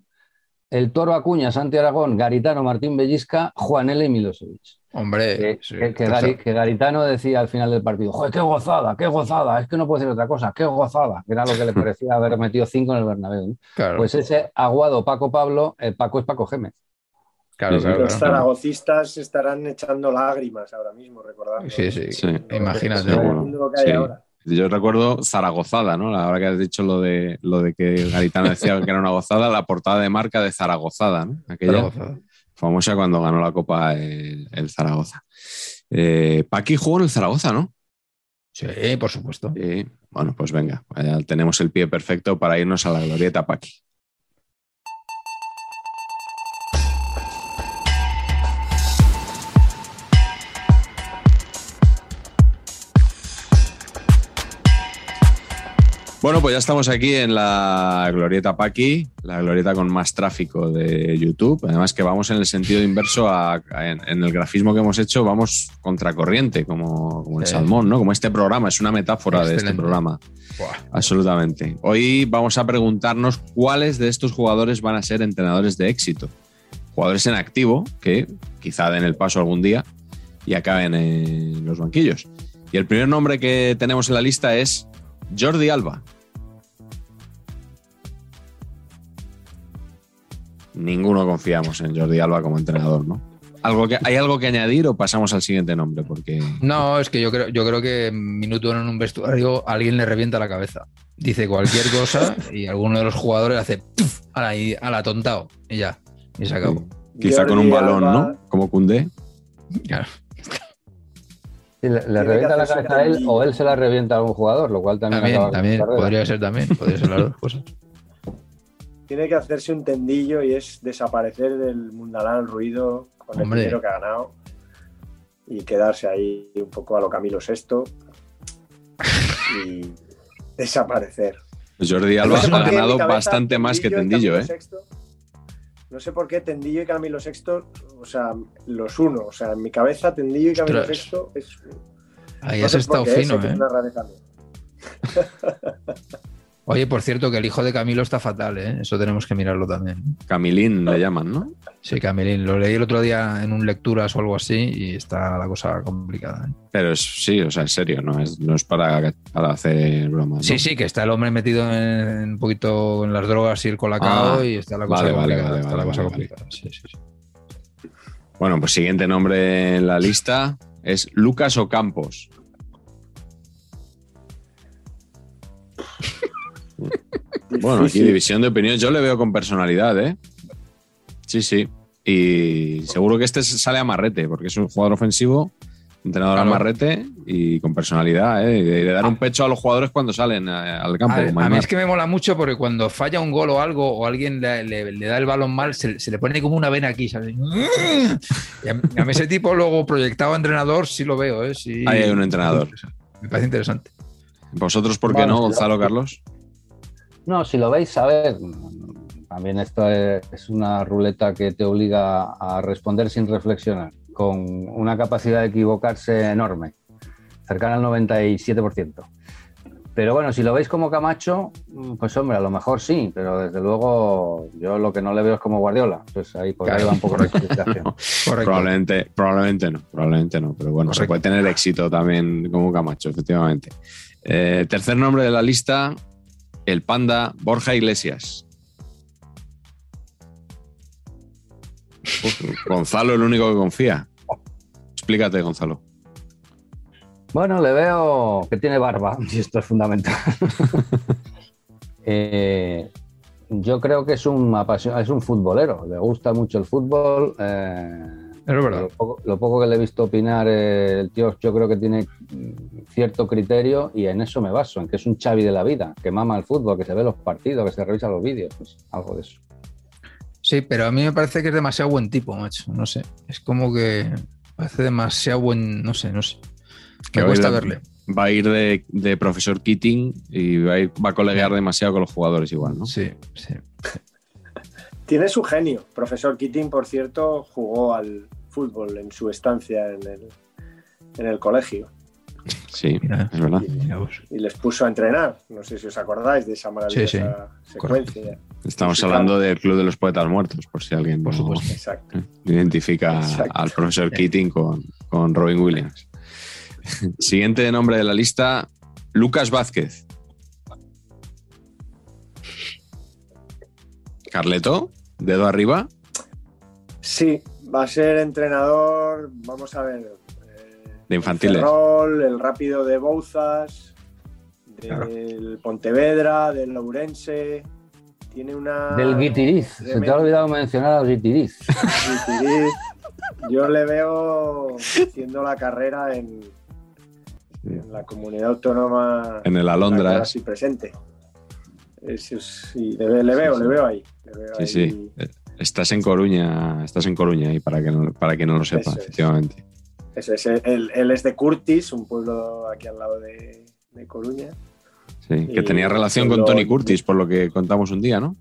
el Toro Acuña, Santi Aragón, Garitano, Martín Bellisca, Juan L. y Milosevic. Hombre, Que, sí, que- que tercero. Gari- que Garitano decía al final del partido, joder, qué gozada, qué gozada, es que no puedo decir otra cosa, qué gozada, que era lo que le parecía haber metido cinco en el Bernabéu. ¿no? Claro, Pues ese aguado Paco Pablo, el Paco es Paco Gémez. claro, sí, sí, claro, Los claro. zaragocistas estarán echando lágrimas ahora mismo, recordando. Sí, sí, Sí. imagínate. Que hay ahora. Yo recuerdo Zaragozada, ¿no? Ahora que has dicho lo de, lo de que Garitano decía que era una gozada, la portada de marca de Zaragozada, ¿no? Aquella Zaragoza. famosa cuando ganó la Copa el, el Zaragoza. Eh, Paqui jugó en el Zaragoza, ¿no? Sí, por supuesto. Sí. Bueno, pues venga, ya tenemos el pie perfecto para irnos a la glorieta Paqui. Bueno, pues ya estamos aquí en la glorieta Paqui, la glorieta con más tráfico de YouTube. Además que vamos en el sentido inverso a, a- en, en el grafismo que hemos hecho, vamos contracorriente, como, como el Sí. salmón, ¿no? Como este programa, es una metáfora de este programa. Buah. Absolutamente. Hoy vamos a preguntarnos cuáles de estos jugadores van a ser entrenadores de éxito. Jugadores en activo que quizá den el paso algún día y acaben en los banquillos. Y el primer nombre que tenemos en la lista es Jordi Alba. Ninguno confiamos en Jordi Alba como entrenador, ¿no? ¿Algo que, ¿Hay algo que añadir o pasamos al siguiente nombre? Porque No, es que yo creo, yo creo que minuto uno en un vestuario alguien le revienta la cabeza. Dice cualquier cosa y alguno de los jugadores hace ¡puf! a la, a la tontao y ya. Y se acabó. quizá con un balón, Alba- ¿no? Como Cundé. Claro. Le, revienta la cabeza a él o él se la revienta a algún jugador, lo cual también, También, también, podría ser también, podría ser las dos cosas. Tiene que hacerse un tendillo y es desaparecer del mundanal ruido con Hombre. el dinero que ha ganado y quedarse ahí un poco a lo Camilo VI y desaparecer. Pues Jordi Alba No sé por ha ganado cabeza bastante más que Tendillo, ¿eh? No sé por qué Tendillo y Camilo VI, o sea, los uno. O sea, en mi cabeza Tendillo y Camilo Ostras. VI es. Ahí no has sé estado qué, fino, ¿eh? es una rareza mía. Oye, por cierto, que el hijo de Camilo está fatal, ¿eh? Eso tenemos que mirarlo también. Camilín le llaman, ¿no? Sí, Camilín, lo leí el otro día en un lecturas o algo así y está la cosa complicada. ¿eh? Pero es, sí, o sea, en serio, no es, no es para, para hacer bromas. ¿no? Sí, sí, que está el hombre metido en, un poquito en las drogas y el colacao Ah, y está la cosa vale, vale, complicada. vale, está la vale, cosa vale, complicada. Sí, sí, sí. Bueno, pues siguiente nombre en la lista es Lucas Ocampos. Bueno, aquí división de opiniones. Yo le veo con personalidad, ¿eh? Sí, sí. Y seguro que este sale a marrete, porque es un jugador ofensivo, entrenador Claro. marrete y con personalidad, ¿eh? De, de dar un pecho a los jugadores cuando salen eh, al campo. A, mí es que me mola mucho porque cuando falla un gol o algo o alguien le, le- le da el balón mal, se, se le pone como una vena aquí, ¿sabes? Y a, a mí ese tipo luego proyectado a entrenador sí lo veo, ¿eh? Sí, Ahí hay un entrenador. Me parece interesante. ¿Vosotros por qué Bueno, no, Gonzalo Carlos? No, si lo veis, a ver, también esto es es una ruleta que te obliga a responder sin reflexionar, con una capacidad de equivocarse enorme, cercana al 97%. Pero bueno, si lo veis como Camacho, mm, pues hombre, a lo mejor sí, pero desde luego yo lo que no le veo es como Guardiola. Pues ahí por ahí va un poco la explicación. Correcto. Probablemente, probablemente no, probablemente no, pero bueno, se puede tener éxito también como Camacho, efectivamente. Eh, tercer nombre de la lista, el panda Borja Iglesias. Uf, Gonzalo, el único que confía. Explícate, Gonzalo. Bueno, le veo que tiene barba, y esto es fundamental. Eh, yo creo que es un es un futbolero, le gusta mucho el fútbol. eh, Es verdad. Lo poco, lo poco que le he visto opinar, eh, el tío yo creo que tiene cierto criterio y en eso me baso, en que es un Xavi de la vida, que mama el fútbol, que se ve los partidos, que se revisa los vídeos, pues algo de eso. Sí, pero a mí me parece que es demasiado buen tipo, macho. No sé. Es como que parece demasiado buen. No sé, no sé. Me cuesta verle. Va a ir de, de profesor Keating y va a, ir- va a coleguear demasiado con los jugadores igual, ¿no? Sí, sí. Tiene su genio. Profesor Keating, por cierto, jugó al fútbol en su estancia en el, en el colegio Sí, Mira. es verdad. Mira vos. y les puso a entrenar. No sé si os acordáis de esa maravillosa secuencia. Estamos hablando del Club de los Poetas Muertos, por si alguien Por no supuesto. Exacto. identifica Exacto. al profesor Keating con, con Robin Williams. Siguiente nombre de la lista, Lucas Vázquez. Carleto, dedo arriba. Sí, va a ser entrenador, vamos a ver. eh, De infantiles. El Ferrol, el rápido de Bouzas, del Claro. Pontevedra, del Lourense. Tiene una. Del Guitiriz, se te ha olvidado mencionar al Guitiriz. Guitiriz. Yo le veo haciendo la carrera en, en la comunidad autónoma En el que Alondra. ahora sí presente. Es- es- sí, le, ve- le veo, Sí, sí. le veo ahí. le veo Sí, ahí. sí. Estás en Coruña, estás en Coruña y para que no, para quien no lo sepa, Eso es. efectivamente. Ese es, él, él es de Curtis, un pueblo aquí al lado de, de Coruña. Sí, que tenía relación con lo- Tony Curtis, por lo que contamos un día, ¿no?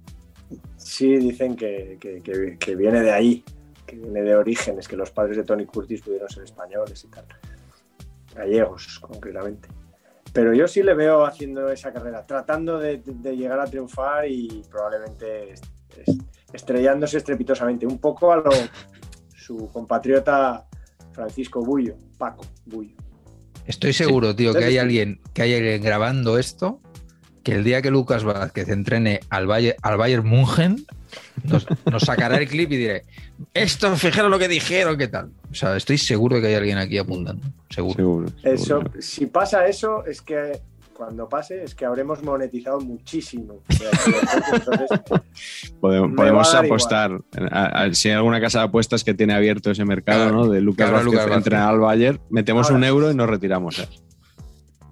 Sí, dicen que, que- que- que viene de ahí, que viene de orígenes, que los padres de Tony Curtis pudieron ser españoles y tal. Gallegos, concretamente. Pero yo sí le veo haciendo esa carrera, tratando de, de llegar a triunfar y probablemente est- est- estrellándose estrepitosamente. Un poco a lo su compatriota Francisco Bullo, Paco Bullo. Estoy seguro, tío, que hay alguien, que hay alguien grabando esto, que el día que Lucas Vázquez entrene al Bayern, al Bayern München, nos, nos sacará el clip y diré, esto, fijaros lo que dijeron, ¿qué tal? O sea, estoy seguro de que hay alguien aquí apuntando, seguro. Seguro. Eso, seguro. si pasa eso, es que cuando pase, es que habremos monetizado muchísimo. Entonces, Podemos, apostar. A- a- si hay alguna casa de apuestas que tiene abierto ese mercado, Claro, ¿no? De Lucas claro, Vázquez Lucas Vázquez. entrenar al Bayern, metemos Ahora. un euro y nos retiramos. ¿eh?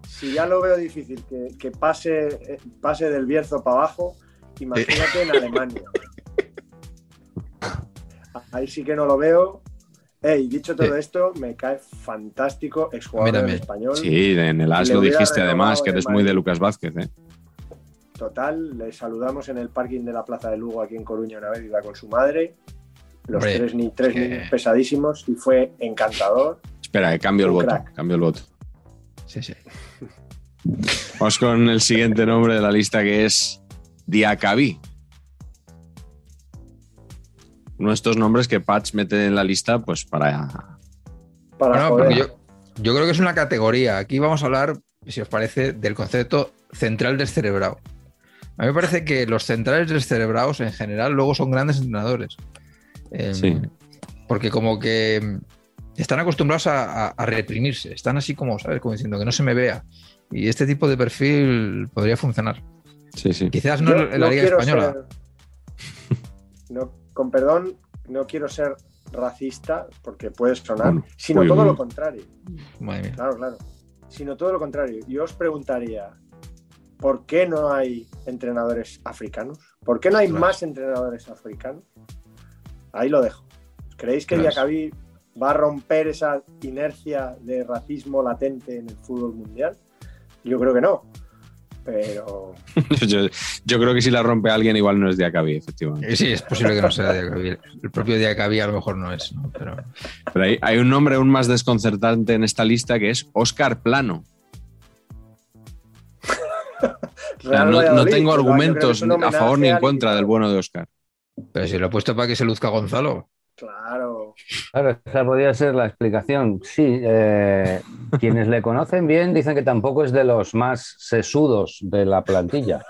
si ya lo veo difícil que, que pase, eh, pase del Bierzo para abajo, imagínate en Alemania. Ahí sí que no lo veo. Ey, dicho todo esto, me cae fantástico exjugador A mí del español. Sí, en el AS lo dijiste además, que eres muy de. Lucas Vázquez. ¿eh? Total, le saludamos en el parking de la Plaza de Lugo aquí en Coruña una vez, iba con su madre. Los Hombre, tres, ni, tres que- niños pesadísimos y fue encantador. Espera, que cambio el voto. crack. Cambio el voto. Sí, sí. Vamos con el siguiente nombre de la lista que es Diacabí. Uno de estos nombres que Patch mete en la lista, pues para. Para Bueno, porque yo, yo creo que es una categoría. Aquí vamos a hablar, si os parece, del concepto central descerebrado. A mí me parece que los centrales descerebrados en general luego son grandes entrenadores. Eh, Sí. Porque como que están acostumbrados a, a- a reprimirse. Están así como, ¿sabes? Como diciendo que no se me vea. Y este tipo de perfil podría funcionar. Sí, sí. Quizás no Yo en la Liga Española. ser- no, con perdón, no quiero ser racista porque puede sonar, Bueno, sino uy, todo uy. lo contrario. Madre mía. Claro, claro. Sino todo lo contrario. Yo os preguntaría, ¿por qué no hay entrenadores africanos? ¿Por qué no hay más entrenadores africanos? Ahí lo dejo. ¿Creéis que. Diacabí va a romper esa inercia de racismo latente en el fútbol mundial? Yo creo que no. Pero Yo, yo creo que si la rompe alguien, igual no es Diacabí, efectivamente. Sí, es posible que no sea Diacabí. El propio Diacabí a lo mejor no es, ¿no? Pero Pero hay, hay un nombre aún más desconcertante en esta lista que es Oscar Plano. O sea, Real no, no tengo argumentos a favor ni en contra del bueno de Oscar. Pero si lo he puesto para que se luzca Gonzalo. Claro. Claro, esa podría ser la explicación. Sí, eh, quienes le conocen bien dicen que tampoco es de los más sesudos de la plantilla.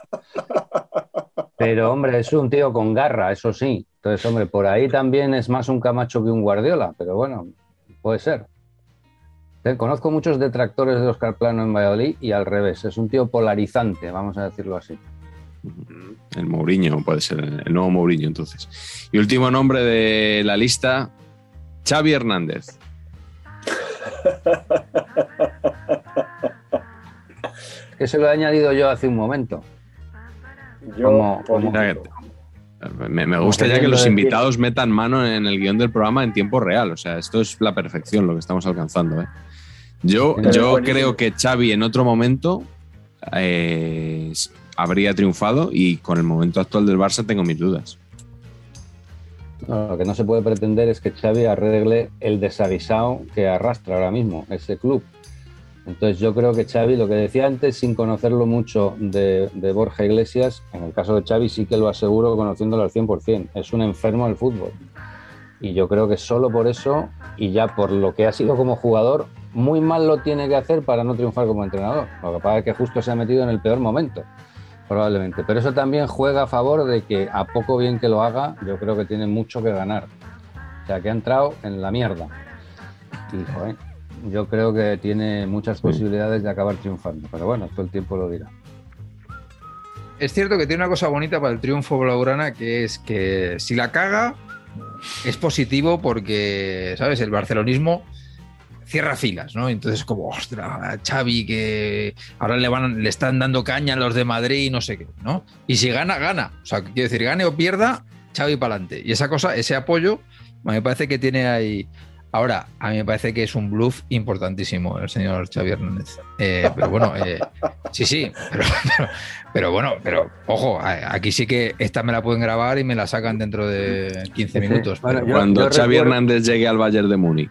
Pero, hombre, es un tío con garra, eso sí. Entonces, hombre, por ahí también es más un Camacho que un Guardiola, pero bueno, puede ser. Eh, Conozco muchos detractores de Oscar Plano en Valladolid y al revés, es un tío polarizante, vamos a decirlo así. El Mourinho puede ser el nuevo Mourinho, entonces. Y último nombre de la lista, Xavi Hernández. Que se lo he añadido yo hace un momento. Yo, Como-. Me, me gusta ya que los decir- invitados metan mano en el guion del programa en tiempo real. O sea, esto es la perfección lo que estamos alcanzando. ¿eh? Yo, yo creo que Xavi en otro momento eh, habría triunfado y con el momento actual del Barça tengo mis dudas. Lo que no se puede pretender es que Xavi arregle el desaguisado que arrastra ahora mismo ese club. Entonces yo creo que Xavi, lo que decía antes, sin conocerlo mucho de, de Borja Iglesias, en el caso de Xavi sí que lo aseguro conociéndolo al 100%, es un enfermo del fútbol. Y yo creo que solo por eso, y ya por lo que ha sido como jugador, muy mal lo tiene que hacer para no triunfar como entrenador. Lo que pasa es que justo se ha metido en el peor momento probablemente. Pero eso también juega a favor de que a poco bien que lo haga, yo creo que tiene mucho que ganar. O sea, que ha entrado en la mierda. Y, joder, yo creo que tiene muchas posibilidades de acabar triunfando. Pero bueno, todo el tiempo lo dirá. Es cierto que tiene una cosa bonita para el triunfo blaugrana, que es que si la caga, es positivo porque, ¿sabes? El barcelonismo cierra filas, ¿no? Entonces, como, ostras, Xavi, que ahora le, van, le están dando caña a los de Madrid y no sé qué, ¿no? Y si gana, gana. O sea, quiero decir, gane o pierda, Xavi para adelante. Y esa cosa, ese apoyo, a mí me parece que tiene ahí. Ahora, a mí me parece que es un bluff importantísimo el señor Xavi Hernández. Eh, pero bueno, eh, sí, sí, pero, pero, pero bueno, pero ojo, aquí sí que esta me la pueden grabar y me la sacan dentro de 15 Sí, sí. minutos. Bueno, pero- Yo- Cuando yo Xavi recuerdo- Hernández llegue al Bayern de Múnich